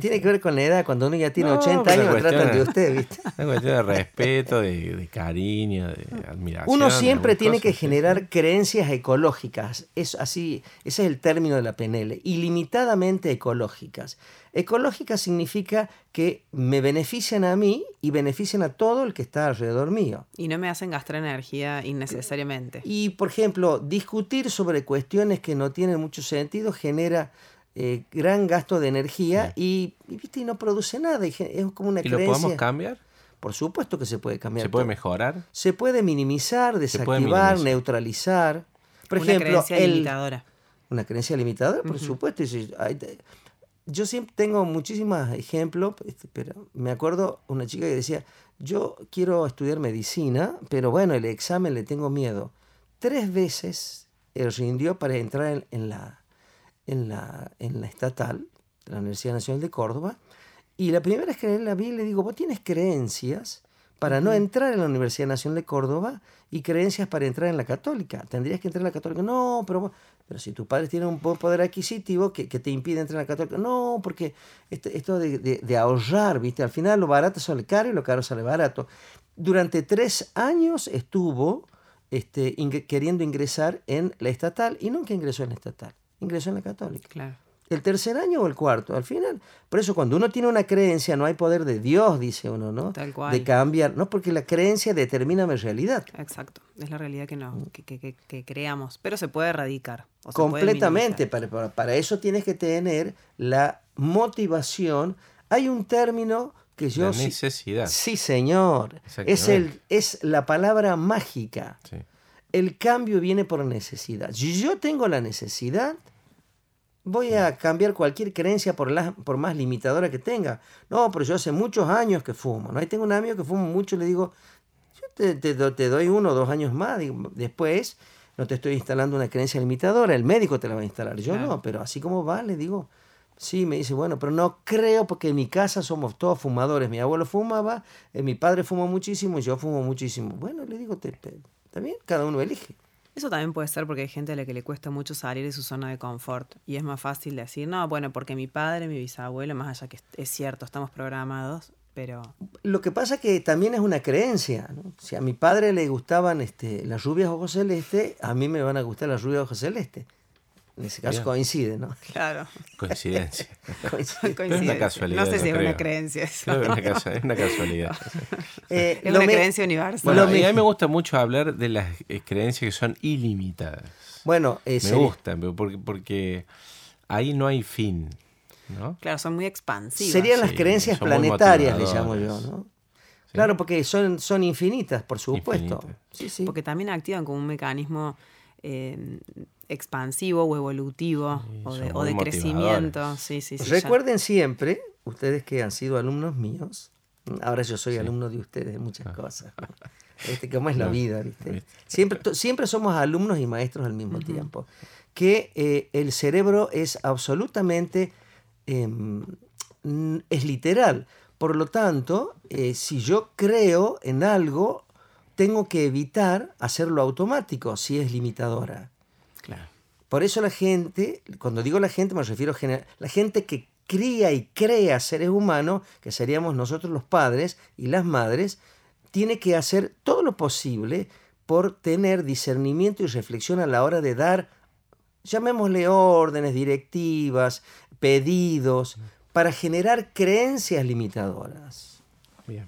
Tiene que ver con la edad, cuando uno ya tiene 80 años, lo tratan de usted, ¿viste? Es cuestión de respeto, de de, cariño, de admiración. Uno siempre tiene que generar creencias ecológicas. Es así, ese es el término de la PNL, ilimitadamente ecológicas. Ecológica significa que me benefician a mí y benefician a todo el que está alrededor mío. Y no me hacen gastar energía innecesariamente. Y, por ejemplo, discutir sobre cuestiones que no tienen mucho sentido genera eh, gran gasto de energía y, y, ¿viste? y no produce nada. Es como una ¿Y lo podemos cambiar? Por supuesto que se puede cambiar. ¿Se puede todo. mejorar? Se puede minimizar, puede desactivar, minimizar. neutralizar. Por Una ejemplo, creencia el- limitadora. una creencia limitadora, por supuesto. yo siempre tengo muchísimos ejemplos, este, pero me acuerdo una chica que decía, yo quiero estudiar medicina, pero bueno, el examen le tengo miedo. Tres veces él rindió para entrar en, en la, en, la, en la estatal, de la Universidad Nacional de Córdoba, y la primera vez que la vi, le digo, vos tienes creencias para no entrar en la Universidad Nacional de Córdoba y creencias para entrar en la católica. Tendrías que entrar en la católica. No, pero, pero si tus padres tienen un poder adquisitivo que, que te impide entrar en la católica. No, porque este- esto de, de- de ahorrar, ¿viste? Al final lo barato sale caro y lo caro sale barato. Durante tres años estuvo este, queriendo ingresar en la estatal y nunca ingresó en la estatal. Ingresó en la católica Claro. El tercer año o el cuarto, al final. Por eso cuando uno tiene una creencia no hay poder de Dios, dice uno, ¿no? Tal cual. De cambiar, no porque la creencia determina mi realidad. Exacto. Es la realidad que no, que, que- que- que creamos. Pero se puede erradicar. o se puede Completamente, para, para, para eso tienes que tener la motivación. Hay un término que yo... La sí- necesidad. Sí, señor. Es, el, es la palabra mágica. Sí. El cambio viene por necesidad. Si yo tengo la necesidad, voy a cambiar cualquier creencia por, la- por más limitadora que tenga. No, pero yo hace muchos años que fumo. ¿no? Ahí tengo un amigo que fuma mucho y le digo, yo te, te do- te doy uno o dos años más. Después no te estoy instalando una creencia limitadora, el médico te la va a instalar. Yo Claro. no, pero así como va, le digo. Sí, me dice, bueno, pero no creo porque en mi casa somos todos fumadores. Mi abuelo fumaba, eh, mi padre fumó muchísimo yo fumo muchísimo. Bueno, le digo, te- está bien, cada uno elige. Eso también puede ser porque hay gente a la que le cuesta mucho salir de su zona de confort. Y es más fácil decir, no, bueno, porque mi padre, mi bisabuelo, más allá que es- es cierto, estamos programados, pero Lo que pasa que también es una creencia. Si a mi padre le gustaban este, las rubias ojos celestes, a mí me van a gustar las rubias ojos celestes. En ese caso Bien. coincide, ¿no? claro. Coincidencia. Coincide. Coincidencia. casualidad, No sé no si es una creencia eso. Creo que es una, casa- es una casualidad. Eh, Es lo una me- creencia universal. Bueno, y a mí me gusta mucho hablar de las eh, creencias que son ilimitadas. Bueno, eh, Me sería- gustan, pero porque, porque ahí no hay fin. ¿no? Claro, son muy expansivas. serían las Sí, creencias planetarias, le llamo yo. ¿no? Claro, porque son, son infinitas, por supuesto. Infinitas. Sí, sí. Porque también activan como un mecanismo eh, expansivo o evolutivo Sí, o de, o de crecimiento. Sí, sí, sí. ya. Recuerden siempre, ustedes que han sido alumnos míos, ahora yo soy alumno de ustedes en muchas cosas. ¿no? Este, ¿Cómo es la vida? Siempre, somos alumnos y maestros al mismo tiempo. Que eh, el cerebro es absolutamente, em, es literal. Por lo tanto, eh, si yo creo en algo, tengo que evitar hacerlo automático si es limitadora. Por eso la gente, cuando digo la gente me refiero a la gente que cría y crea seres humanos, que seríamos nosotros los padres y las madres, tiene que hacer todo lo posible por tener discernimiento y reflexión a la hora de dar, llamémosle órdenes, directivas, pedidos, para generar creencias limitadoras. Bien.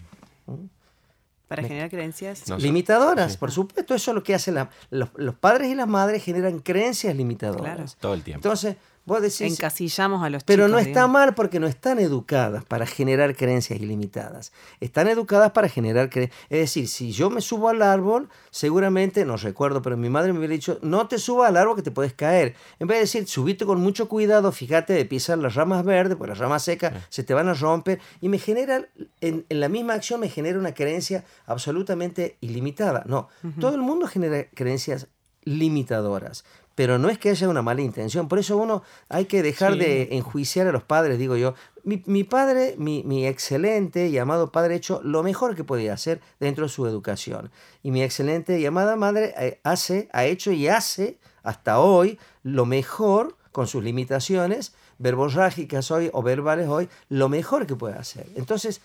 Para generar creencias. No, limitadoras, sí. por supuesto, eso es lo que hacen la- los, los padres y las madres, generan creencias limitadoras. Claro. Todo el tiempo. Entonces, vos decís, encasillamos a los pero chicos. no está digamos. mal porque no están educadas para generar creencias ilimitadas. Están educadas para generar creencias. Es decir, si yo me subo al árbol, seguramente, no recuerdo, pero mi madre me hubiera dicho, no te subas al árbol que te puedes caer. En vez de decir, subite con mucho cuidado, fíjate de pisar las ramas verdes, porque las ramas secas se te van a romper. Y me genera, en, en la misma acción me genera una creencia absolutamente ilimitada. No, todo el mundo genera creencias limitadoras. Pero no es que haya una mala intención. Por eso uno hay que dejar Sí. de enjuiciar a los padres, digo yo. Mi, mi padre, mi, mi excelente y amado padre, ha hecho lo mejor que podía hacer dentro de su educación. Y mi excelente y amada madre eh, hace, ha hecho y hace hasta hoy lo mejor con sus limitaciones verborrágicas hoy o verbales hoy, lo mejor que puede hacer. Entonces,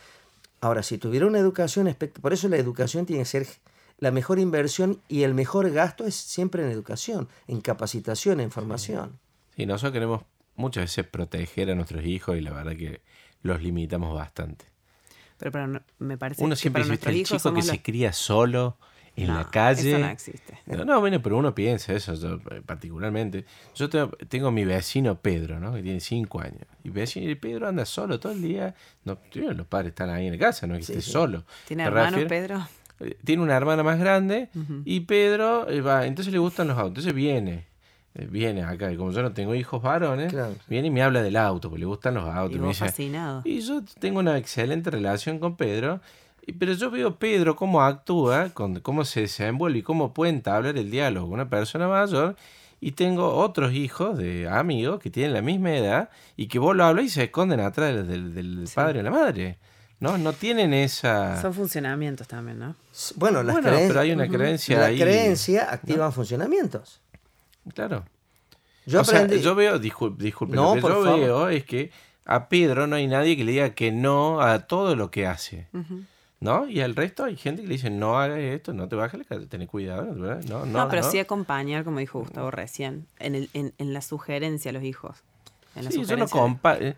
ahora, si tuviera una educación, por eso la educación tiene que ser la mejor inversión y el mejor gasto es siempre en educación, en capacitación, en formación. Sí, nosotros queremos muchas veces proteger a nuestros hijos y la verdad que los limitamos bastante. Pero para, no- me parece Uno que siempre para dice, "Viste, nuestros el chico que se cría solo en No, la calle. Eso no existe. No, no, bueno, pero uno piensa eso, yo, eh, particularmente. Yo tengo, tengo mi vecino Pedro, ¿no? Que tiene cinco años. Y vecino, y Pedro anda solo todo el día. No, tío, los padres están ahí en la casa, no es que esté solo. ¿Tiene hermanos, refiero- Pedro? Tiene una hermana más grande y Pedro eh, va, entonces le gustan los autos. Entonces viene, eh, viene acá, y como yo no tengo hijos varones, Claro. viene y me habla del auto, porque le gustan los autos. Y me dice, fascinado. y yo tengo una excelente relación con Pedro, y- pero yo veo Pedro cómo actúa, con, cómo se desenvuelve y cómo puede entablar el diálogo con una persona mayor. Y tengo otros hijos de amigos que tienen la misma edad y que vos lo hablas y se esconden atrás del, del- del padre o la madre. ¿No? No tienen esa... Son funcionamientos también, ¿no? Bueno, las Bueno, creencias. pero hay una creencia La ahí. creencia activa funcionamientos. Claro. Yo o sea, aprendí. yo veo, discul- disculpe, No, lo que yo favor. veo es que a Pedro no hay nadie que le diga que no a todo lo que hace. ¿No? Y al resto hay gente que le dice, no hagas esto, no te bajes la casa, ten cuidado. No, no, No, pero no. sí acompañar, como dijo Gustavo recién, en, el, en, en la sugerencia a los hijos. En la Sí, yo no compa-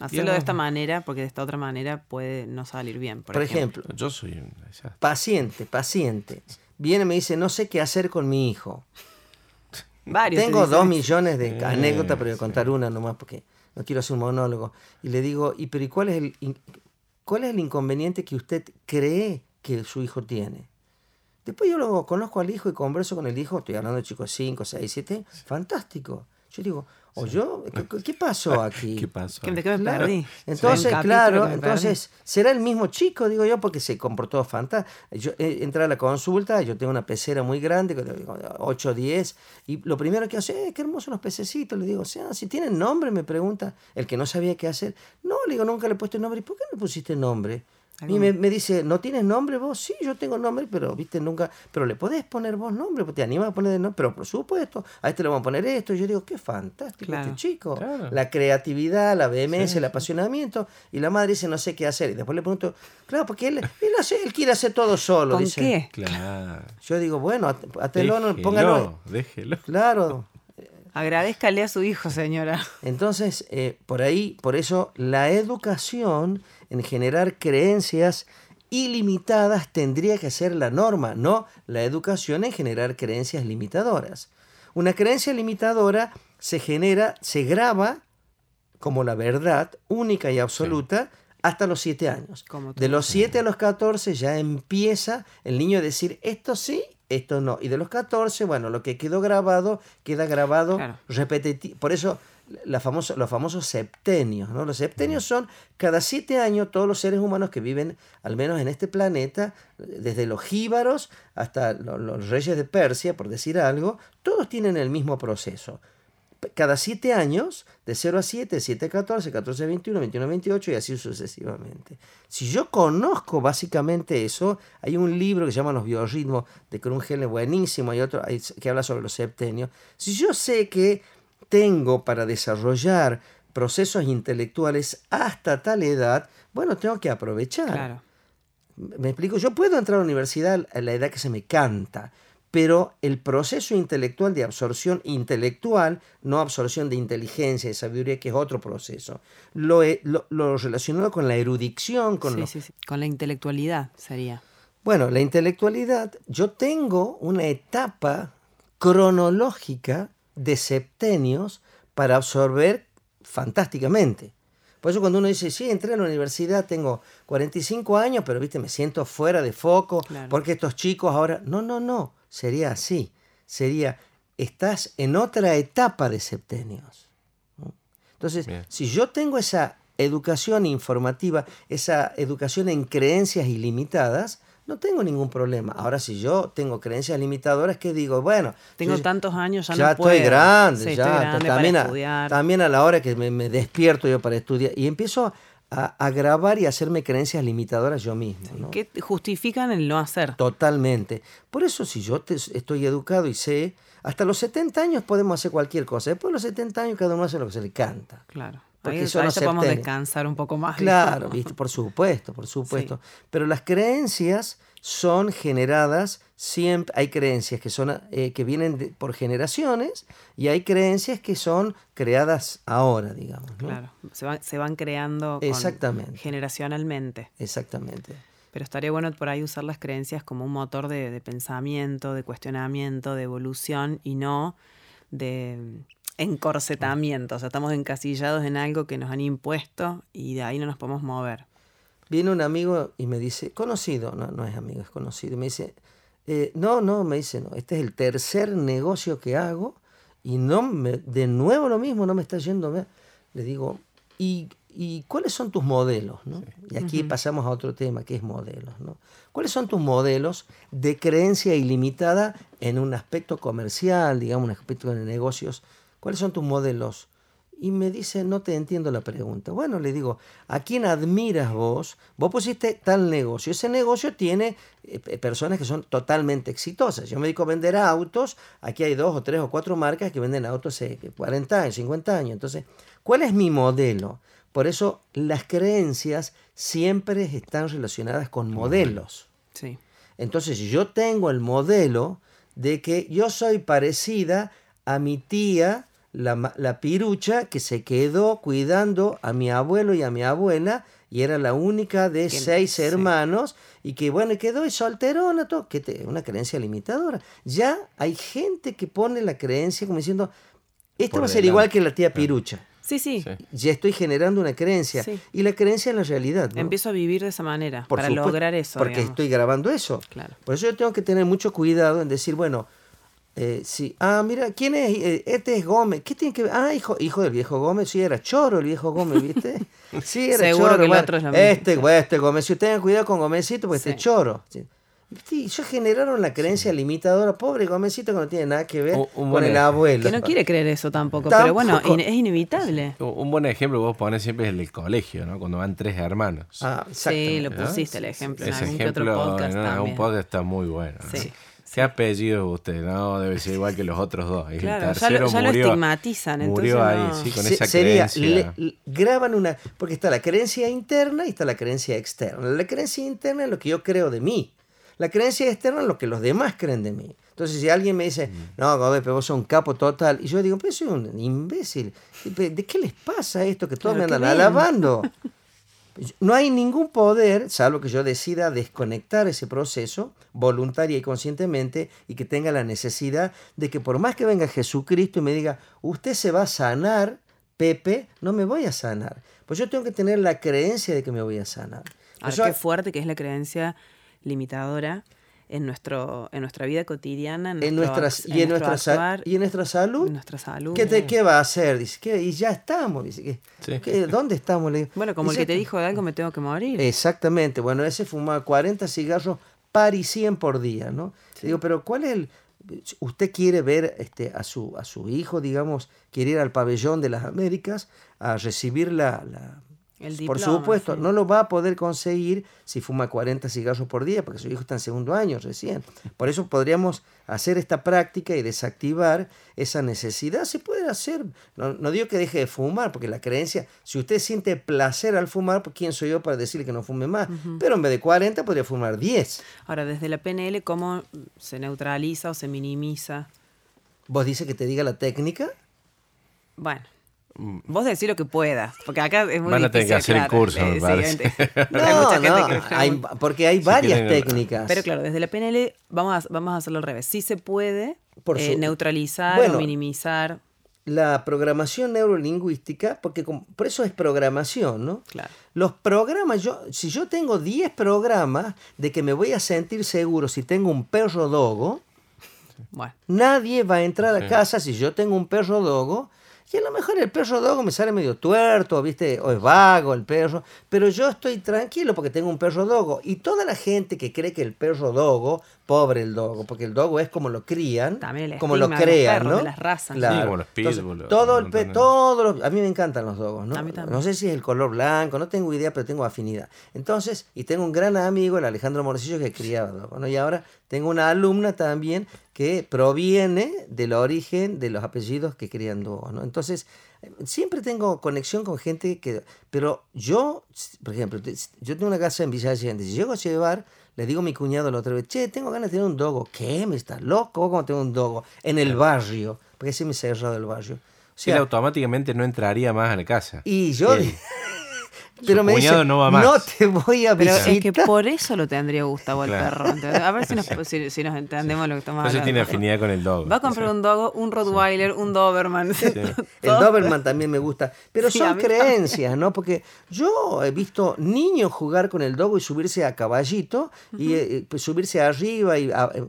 Hacerlo de esta manera, porque de esta otra manera puede no salir bien. Por, por ejemplo, Yo soy un desastre. paciente, paciente. Viene y me dice, no sé qué hacer con mi hijo. Varios. te Tengo dos millones de anécdotas, pero voy a sí. contar una nomás porque no quiero hacer un monólogo. Y le digo, ¿y pero ¿y cuál es el, cuál es el inconveniente que usted cree que su hijo tiene? Después yo lo conozco al hijo y converso con el hijo, estoy hablando de chicos 5, 6, 7, fantástico. Yo digo, o yo, ¿qué, qué pasó aquí? ¿Qué pasó? ¿Qué- ¿De qué me Claro. perdí? Entonces, claro, me entonces, ¿será el mismo chico? Digo yo, porque se comportó fantástico. Yo eh, entré a la consulta, yo tengo una pecera muy grande, con 8 o 10, y lo primero que hace, eh, qué hermosos los pececitos. Le digo, o sea, si tienen nombre, me pregunta el que no sabía qué hacer. No, le digo, nunca le he puesto nombre. ¿Y por qué no le pusiste nombre? Y me, me dice, ¿no tienes nombre vos? Sí, yo tengo nombre, pero viste, nunca. Pero le podés poner vos nombre, te animas a poner nombre, pero por supuesto, a este le vamos a poner esto. Y yo digo, qué fantástico Claro. este chico. Claro. La creatividad, la vehemencia, el apasionamiento. Y la madre dice, no sé qué hacer. Y después le pregunto, claro, porque él, él, hace, él quiere hacer todo solo. ¿Con dice. qué? Claro. Yo digo, bueno, at- atelo, no, Déjelo, póngalo. Déjelo. Claro. Agradezcale a su hijo, señora. Entonces, eh, por ahí, por eso, la educación en generar creencias ilimitadas tendría que ser la norma, no la educación en generar creencias limitadoras. Una creencia limitadora se genera, se graba como la verdad única y absoluta hasta los siete años. Como De los 7 a los 14 ya empieza el niño a decir esto sí, esto no. Y de los 14, bueno, lo que quedó grabado, queda grabado Claro. repetitivo. Por eso la famosa, los famosos septenios. ¿no? Los septenios son cada siete años todos los seres humanos que viven, al menos en este planeta, desde los jíbaros hasta lo- los reyes de Persia, por decir algo, todos tienen el mismo proceso cada siete años, de 0 a 7, 7 a 14, 14 a 21, 21 a 28 y así sucesivamente. Si yo conozco básicamente eso, hay un libro que se llama Los biorritmos de Krungel, buenísimo, hay otro que habla sobre los septenios. Si yo sé que tengo para desarrollar procesos intelectuales hasta tal edad, bueno, tengo que aprovechar. Claro. Me explico, yo puedo entrar a la universidad a la edad que se me canta, pero el proceso intelectual de absorción intelectual, no absorción de inteligencia y sabiduría, que es otro proceso, lo, lo, lo relacionado con la erudición, con Sí, lo- sí, sí. Con la intelectualidad sería. bueno, la intelectualidad, yo tengo una etapa cronológica de septenios para absorber fantásticamente. Por eso cuando uno dice, sí, entré a la universidad, tengo 45 años, pero viste, me siento fuera de foco, Claro. porque estos chicos ahora... No, no, no, sería así. Sería, estás en otra etapa de septenios. Entonces, Bien. si yo tengo esa educación informativa, esa educación en creencias ilimitadas, no tengo ningún problema. Ahora, si yo tengo creencias limitadoras, ¿qué digo? Bueno, Tengo yo- tantos años, ya, ya no estoy puedo. grande, Sí, ya. estoy grande también, para a, estudiar. también a la hora que me, me despierto yo para estudiar y empiezo a, grabar y hacerme creencias limitadoras yo mismo. ¿no? Que justifican el no hacer. Totalmente. Por eso si yo te- estoy educado y sé, hasta los 70 años podemos hacer cualquier cosa. Después de los 70 años cada uno hace lo que se le canta. Claro. Porque los ya podemos descansar un poco más. Claro. ¿viste? por supuesto, por supuesto. Pero las creencias son generadas siempre, hay creencias que son eh, que vienen de- por generaciones y hay creencias que son creadas ahora, digamos. ¿no? Claro. Se van, se van creando con- Exactamente. generacionalmente. Exactamente. Pero estaría bueno por ahí usar las creencias como un motor de, de pensamiento, de cuestionamiento, de evolución y no de encorsetamiento. O sea, estamos encasillados en algo que nos han impuesto y de ahí no nos podemos mover. Viene un amigo y me dice, conocido, no, no es amigo, es conocido, y me dice, eh, no, no, me dice, no, este es el tercer negocio que hago y no me, de nuevo lo mismo, no me está yendo bien. Le digo, ¿y, y cuáles son tus modelos? ¿no? Y aquí pasamos a otro tema, que es modelos. ¿no? ¿Cuáles son tus modelos de creencia ilimitada en un aspecto comercial, digamos, un aspecto de negocios? ¿Cuáles son tus modelos? Y me dice, no te entiendo la pregunta. Bueno, le digo, ¿a quién admiras vos? Vos pusiste tal negocio. Ese negocio tiene eh, personas que son totalmente exitosas. Yo me dedico a vender autos. Aquí hay dos o tres o cuatro marcas que venden autos hace 40 años, 50 años. Entonces, ¿cuál es mi modelo? Por eso las creencias siempre están relacionadas con modelos. Sí. Entonces, yo tengo el modelo de que yo soy parecida a mi tía la, la, pirucha que se quedó cuidando a mi abuelo y a mi abuela y era la única de seis sí. hermanos y que bueno, quedó y solterona, todo, que te, una creencia limitadora. Ya hay gente que pone la creencia como diciendo, esto va a ser igual que la tía pirucha. Sí, sí, sí. Ya estoy generando una creencia. Sí. Y la creencia es la realidad. ¿no? Empiezo a vivir de esa manera Por para supuesto, lograr eso. Porque digamos. estoy grabando eso. Claro. Por eso yo tengo que tener mucho cuidado en decir, bueno, eh, sí. Ah, mira, ¿quién es? Eh, este es Gómez. ¿Qué tiene que ver? Ah, hijo, hijo del viejo Gómez. Sí, era choro el viejo Gómez, ¿viste? Sí, era Seguro choro. que el bueno, otro es lo este, bueno, este Gómez. Si ustedes tengan cuidado con Gómezito, pues Sí. este choro. Sí. Sí, ellos generaron la creencia limitadora. Pobre Gómezito que no tiene nada que ver Un- un con buen el ejemplo. abuelo. Que no quiere creer eso tampoco, pero bueno, in- es inevitable. Un buen ejemplo que vos ponés siempre es el del colegio, ¿no? Cuando van tres hermanos. Ah, Sí, lo ¿no? pusiste el ejemplo en Ese algún que ejemplo otro podcast en algún también. podcast está muy bueno. ¿no? Sí, ¿Qué apellido es usted? No, debe ser igual que los otros dos. El Claro, ya lo- ya lo murió- estigmatizan, Murió entonces ahí, no. sí, con Se- esa sería, creencia. le- le- graban una, porque está la creencia interna y está la creencia externa. La creencia interna es lo que yo creo de mí. La creencia externa es lo que los demás creen de mí. Entonces, si alguien me dice, no, Gobe, pero vos sos un capo total, y yo digo, pero soy un imbécil. ¿De qué les pasa esto que todos Claro, me andan bien. alabando? No hay ningún poder, salvo que yo decida desconectar ese proceso voluntaria y conscientemente y que tenga la necesidad de que por más que venga Jesucristo y me diga, usted se va a sanar, Pepe, no me voy a sanar. Pues yo tengo que tener la creencia de que me voy a sanar. Ahora, Eso- qué fuerte que es la creencia limitadora en, nuestro, en nuestra vida cotidiana, en, en nuestro nuestras, y, en nuestra, actuar, y en nuestra salud, en nuestra salud. ¿qué, te- qué va a hacer? Dice, ¿qué? y ya estamos. Dice, ¿qué- Sí. qué- ¿dónde estamos? Le digo, Bueno, como "Y el que te está". dijo de algo me tengo que morir. Exactamente, bueno, ese fumaba 40 cigarros par y 100 por día, ¿no? Digo, pero ¿cuál es el... Usted quiere ver este, a, su, a su hijo, digamos, quiere ir al pabellón de las Américas a recibir la... la- El por supuesto, sí. no lo va a poder conseguir si fuma 40 cigarros por día, porque su hijo está en segundo año recién. Por eso podríamos hacer esta práctica y desactivar esa necesidad. Se puede hacer, no, no digo que deje de fumar, porque la creencia, si usted siente placer al fumar, pues ¿quién soy yo para decirle que no fume más? Pero en vez de 40 podría fumar 10. Ahora, desde la PNL, ¿cómo se neutraliza o se minimiza? ¿Vos dices que te diga la técnica? Bueno, vos decís lo que puedas, porque acá es muy. Van a tener que hacer el claro, curso, me sí, parece. ent- hay No, mucha gente no, que- hay- porque hay varias técnicas. Pero claro, desde la PNL vamos a, vamos a hacerlo al revés. Sí se puede Por eh, neutralizar Bueno, o minimizar. la programación neurolingüística, porque por eso es programación, ¿no? Claro. Los programas, yo, si yo tengo 10 programas de que me voy a sentir seguro si tengo un perro dogo, Bueno, nadie va a entrar a Sí. casa si yo tengo un perro dogo. Y a lo mejor el perro dogo me sale medio tuerto, ¿viste? O es vago el perro. Pero yo estoy tranquilo porque tengo un perro dogo. Y toda la gente que cree que el perro dogo, pobre el dogo, porque el dogo es como lo crían, También el como lo crean, perros, ¿no? de las razas. Sí, Claro. como los Entonces, pitbull, todo el pe- a mí me encantan los dogos, ¿no? A mí también. No sé si es el color blanco, no tengo idea, pero tengo afinidad. Entonces, y tengo un gran amigo, el Alejandro Morcillo, que criaba dogos, ¿no? Y ahora tengo una alumna también que proviene del origen de los apellidos que crían dogos, ¿no? Entonces, siempre tengo conexión con gente que... Pero yo, por ejemplo, yo tengo una casa en Villa Allende. Si llego a llevar, le digo a mi cuñado la otra vez, che, tengo ganas de tener un dogo. ¿Qué? ¿Me estás loco? ¿Cómo tengo un dogo? En el barrio. Porque así me he cerrado el barrio. O Él automáticamente no entraría más a la casa. y yo, Pero Su me dice, cuñado no va más. no te voy a Pero visitar. es que por eso lo tendría Gustavo el Claro. perro. ¿entendés? A ver si nos, si, si nos entendemos lo que estamos Entonces hablando. tiene afinidad con el dog. Va a comprar un dogo, un Rottweiler, un Doberman. El. Doberman también me gusta. Pero son creencias, ¿no? Porque yo he visto niños jugar con el dogo y subirse a caballito y eh, pues, subirse arriba. Y, a- eh,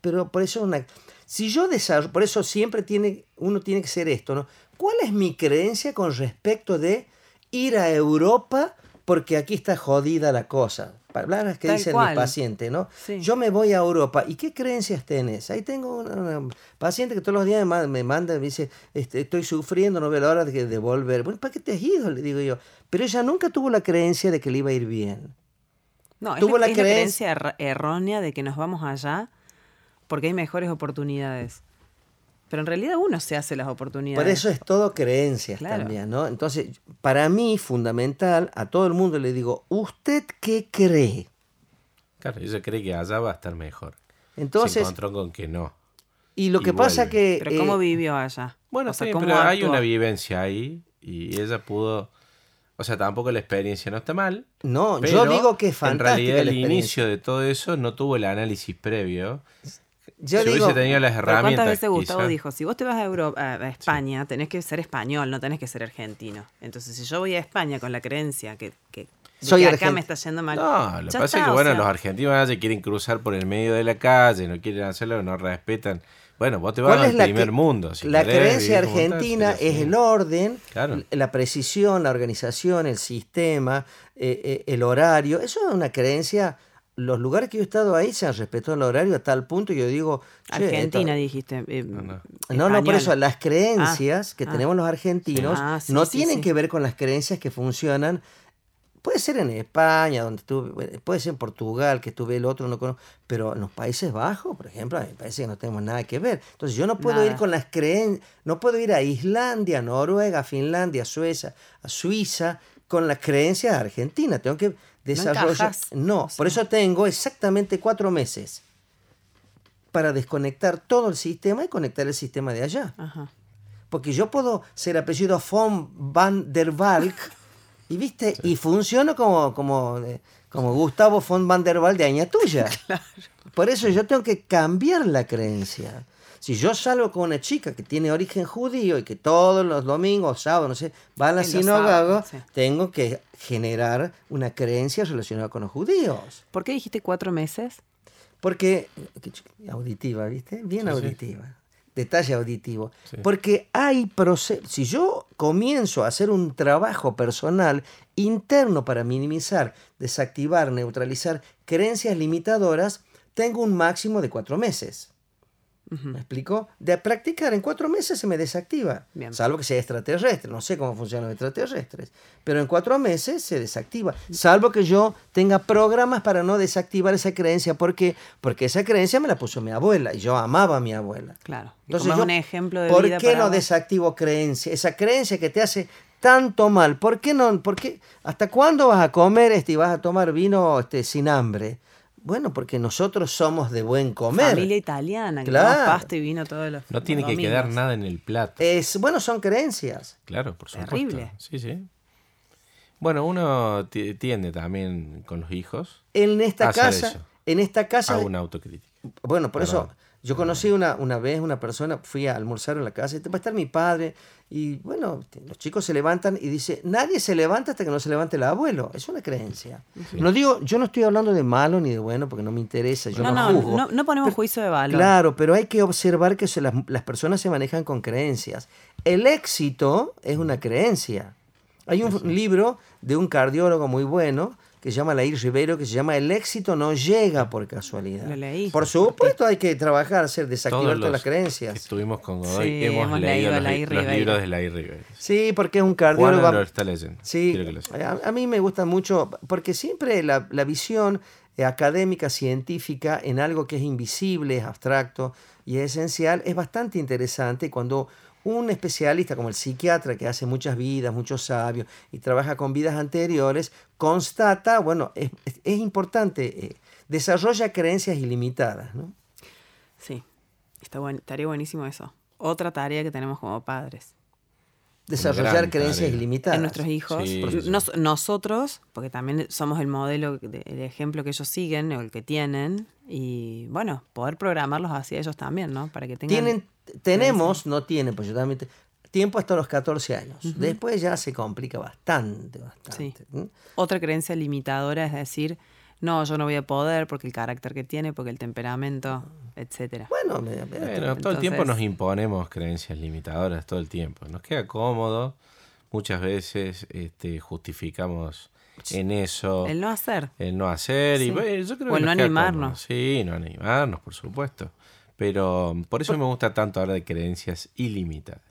pero por eso una. Si yo desarrollo, por eso siempre tiene, uno tiene que ser esto, ¿no? ¿Cuál es mi creencia con respecto de ir a Europa porque aquí está jodida la cosa? Palabras que Tal dicen cual. mis pacientes, ¿no? Sí. Yo me voy a Europa. ¿Y qué creencias tenés? Ahí tengo una, una paciente que todos los días me ma- me manda y me dice, este, estoy sufriendo, no veo la hora de, de volver. Bueno, ¿para qué te has ido? Le digo yo. Pero ella nunca tuvo la creencia de que le iba a ir bien. No, es, Tuvo la, la es la creencia- creencia err- errónea de que nos vamos allá porque hay mejores oportunidades. Pero en realidad uno se hace las oportunidades. Por eso es todo creencias Claro. también, ¿no? Entonces, para mí, fundamental, a todo el mundo le digo, ¿usted qué cree? Claro, ella cree que allá va a estar mejor. Se Entonces, encontró con que no. y lo y que pasa que... Pero ¿cómo eh, vivió allá? Bueno, O sea, sí, ¿cómo pero hay una vivencia ahí y ella pudo... O sea, tampoco la experiencia no está mal. no, yo digo que es En fantástica realidad la el inicio de todo eso no tuvo el análisis previo. Yo si digo, hubiese tenido las Pero herramientas... ¿Cuántas veces Gustavo quizá- dijo, si vos te vas a, Europa, a España, tenés que ser español, no tenés que ser argentino? Entonces, si yo voy a España con la creencia que, que, Soy que acá argentino. me está yendo mal. No, lo que pasa está, es que, bueno, sea, los argentinos se quieren cruzar por el medio de la calle, no quieren hacerlo, no respetan. Bueno, vos te vas ¿Cuál al primer que- mundo. si la querés creencia tal, argentina sí, es sí. el orden, Claro. la precisión, la organización, el sistema, eh, eh, el horario. Eso es una creencia. Los lugares que yo he estado ahí se han respetado el horario a tal punto que yo digo. "Che, Argentina, esto- dijiste. eh, No, no. No, no, por eso las creencias que ah. tenemos los argentinos Ah, sí, no sí, tienen sí. que ver con las creencias que funcionan. Puede ser en España, donde estuve, puede ser en Portugal, que estuve el otro, no conozco, pero en los Países Bajos, por ejemplo, me parece que no tenemos nada que ver. Entonces yo no puedo ir con las creencias, no puedo ir a Islandia, Noruega, Finlandia, Suecia, a Suiza, con las creencias argentinas. Tengo que desarrollar. encajás. No, por eso tengo exactamente cuatro meses para desconectar todo el sistema y conectar el sistema de allá. Ajá. Porque yo puedo ser apellido von van der Valk y viste, y funciono como, como, eh, como Gustavo von van der Valk de Aña Tuya. Por eso yo tengo que cambiar la creencia. Si yo salgo con una chica que tiene origen judío y que todos los domingos, sábados, no sé, va a la sinagoga, sí. tengo que generar una creencia relacionada con los judíos. ¿Por qué dijiste cuatro meses? Porque, auditiva, ¿viste? Bien Sí, sí. auditiva. Detalle auditivo. Sí. Porque hay procesos. Si yo comienzo a hacer un trabajo personal interno para minimizar, desactivar, neutralizar creencias limitadoras, tengo un máximo de cuatro meses. ¿Me explico? De practicar en cuatro meses se me desactiva. Bien. Salvo que sea extraterrestre. No sé cómo funcionan los extraterrestres. Pero en cuatro meses se desactiva. Salvo que yo tenga programas para no desactivar esa creencia. ¿Por qué? Porque esa creencia me la puso mi abuela. Y yo amaba a mi abuela. Claro. Entonces yo, un ejemplo de ¿Por vida qué no vos. desactivo creencia? Esa creencia que te hace tanto mal. ¿Por qué no? ¿Por qué? ¿Hasta cuándo vas a comer este y vas a tomar vino este, sin hambre? Bueno, porque nosotros somos de buen comer. Familia italiana, que Claro. pasta y vino todos los No tiene que quedar nada en el plato. Es, bueno, son creencias. Claro, por supuesto. Terrible. Sí, sí. Bueno, uno ti- tiende también con los hijos En esta Hacer casa, eso. en esta casa, a una autocrítica. bueno, por eso yo conocí una, una vez una persona, fui a almorzar en la casa, y va a estar mi padre, y bueno, los chicos se levantan y dice, nadie se levanta hasta que no se levante el abuelo. Es una creencia. No digo, yo no estoy hablando de malo ni de bueno porque no me interesa, yo No, no, no, juzgo. no, no ponemos juicio de valor. Claro, pero hay que observar que se- las, las personas se manejan con creencias. El éxito es una creencia. Hay un libro de un cardiólogo muy bueno que se llama Lair Rivero, que se llama El éxito no llega por casualidad. Lo leí. Por supuesto hay que trabajar, hacer desactivar todas las que creencias. estuvimos con Godoy Sí, hemos, hemos leído, leído los, Lair los Rivera. libros de Lair Rivera. Sí, porque es un Juana cardiólogo. lo está leyendo. Sí, que a, a mí me gusta mucho, porque siempre la, la visión eh, académica, científica, en algo que es invisible, es abstracto y es esencial, es bastante interesante cuando un especialista como el psiquiatra que hace muchas vidas, muchos sabios y trabaja con vidas anteriores, constata, bueno, es, es- importante, eh, desarrolla creencias ilimitadas, ¿no? Sí, está buen, estaría buenísimo eso. Otra tarea que tenemos como padres. desarrollar creencias tarea. ilimitadas. en nuestros hijos. Sí, Porque sí. nos- nosotros, porque también somos el modelo, de- el ejemplo que ellos siguen o el que tienen, y bueno, poder programarlos hacia ellos también, ¿no? Para que tengan... Tienen, tenemos, no tienen, pues yo también te- tiempo hasta los 14 años. Después ya se complica bastante, bastante. Sí. ¿Mm? Otra creencia limitadora es decir, no, yo no voy a poder porque el carácter que tiene, porque el temperamento, etcétera. Bueno, me- me- Bueno, todo el tiempo nos imponemos creencias limitadoras, todo el tiempo. Nos queda cómodo, muchas veces este, justificamos en eso El no hacer. el no hacer y Sí. bueno, yo creo O que el no animarnos. cómodo. Sí, no animarnos, por supuesto. Pero por eso me gusta tanto hablar de creencias ilimitadas.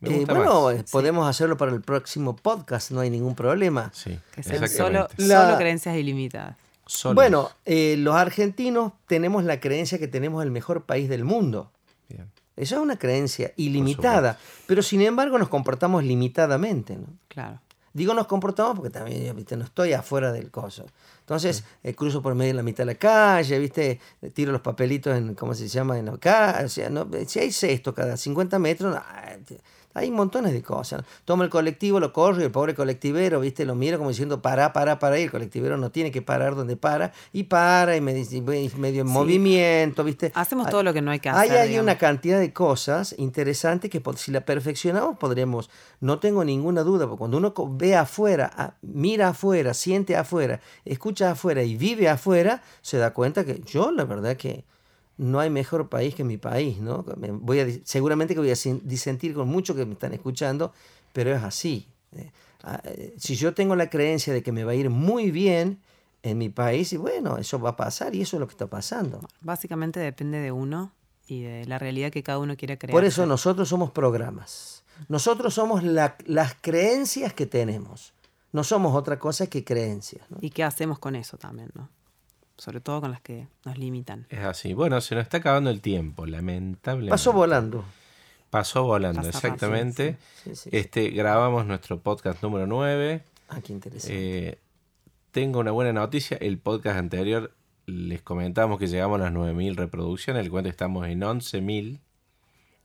Me Eh, bueno, más. podemos hacerlo para el próximo podcast, no hay ningún problema. Sí, Que sean solo, exactamente. La- solo creencias ilimitadas. Solos. Bueno, eh, los argentinos tenemos la creencia que tenemos el mejor país del mundo. Bien. Esa es una creencia ilimitada, pero sin embargo nos comportamos limitadamente. ¿no? Claro. Digo nos comportamos porque también yo, ¿viste? no estoy afuera del coso. Entonces eh, cruzo por medio de la mitad de la calle, ¿viste? tiro los papelitos en, ¿cómo se llama? En la calle. O sea, no, si hay cesto cada 50 metros, no, hay montones de cosas. Tomo el colectivo, lo corro y el pobre colectivero, ¿viste? Lo miro como diciendo, para, para, para. Y el colectivero no tiene que parar donde para. Y para y me dice, y medio en movimiento, ¿viste? Hacemos Hay- todo lo que no hay que Hay, hacer. hay digamos. una cantidad de cosas interesantes que si la perfeccionamos podremos, no tengo ninguna duda, porque cuando uno ve afuera, mira afuera, siente afuera, escucha afuera y vive afuera, se da cuenta que yo la verdad que no hay mejor país que mi país, ¿no? Me voy a, seguramente que voy a disentir con muchos que me están escuchando, pero es así. Eh, ah, eh, Si yo tengo la creencia de que me va a ir muy bien en mi país, y bueno, eso va a pasar y eso es lo que está pasando. Básicamente depende de uno y de la realidad que cada uno quiera crear. Por eso nosotros somos programas. Nosotros somos la- las creencias que tenemos. No somos otra cosa que creencias. ¿no? ¿Y qué hacemos con eso también, no? Sobre todo con las que nos limitan. Es así. Bueno, se nos está acabando el tiempo, lamentablemente. Pasó volando. Pasó volando, Pasa exactamente. Sí, sí. Este, grabamos nuestro podcast número 9. Ah, qué interesante. Eh, tengo una buena noticia. El podcast anterior les comentamos que llegamos a las 9.000 reproducciones. El cuento que estamos en 11.000.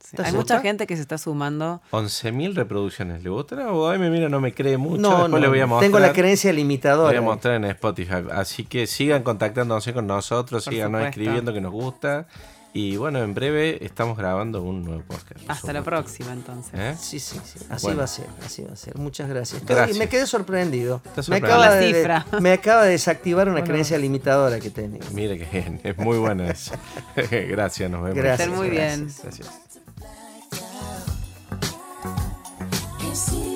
Sí. ¿Estás Hay mucha gente que se está sumando. 11.000 reproducciones. ¿Le gusta? O ay, me mira, no me cree mucho. no, Después no, le voy a mostrar. tengo la creencia Lo voy limitadora. a mostrar en Spotify. Así que sigan contactándose con nosotros, Por sigan supuesto. escribiendo que nos gusta. Y bueno, en breve estamos grabando un nuevo podcast. Hasta la próxima, entonces. ¿Eh? Sí, sí, sí. Así Bueno. va a ser, así va a ser. Muchas gracias. Me quedé sorprendido. Me acaba, La de, cifra. me acaba de desactivar una creencia limitadora que tenía. Mire que bien, es muy buena eso. Gracias, nos vemos. Gracias. Estén muy bien. gracias. Gracias. Can't see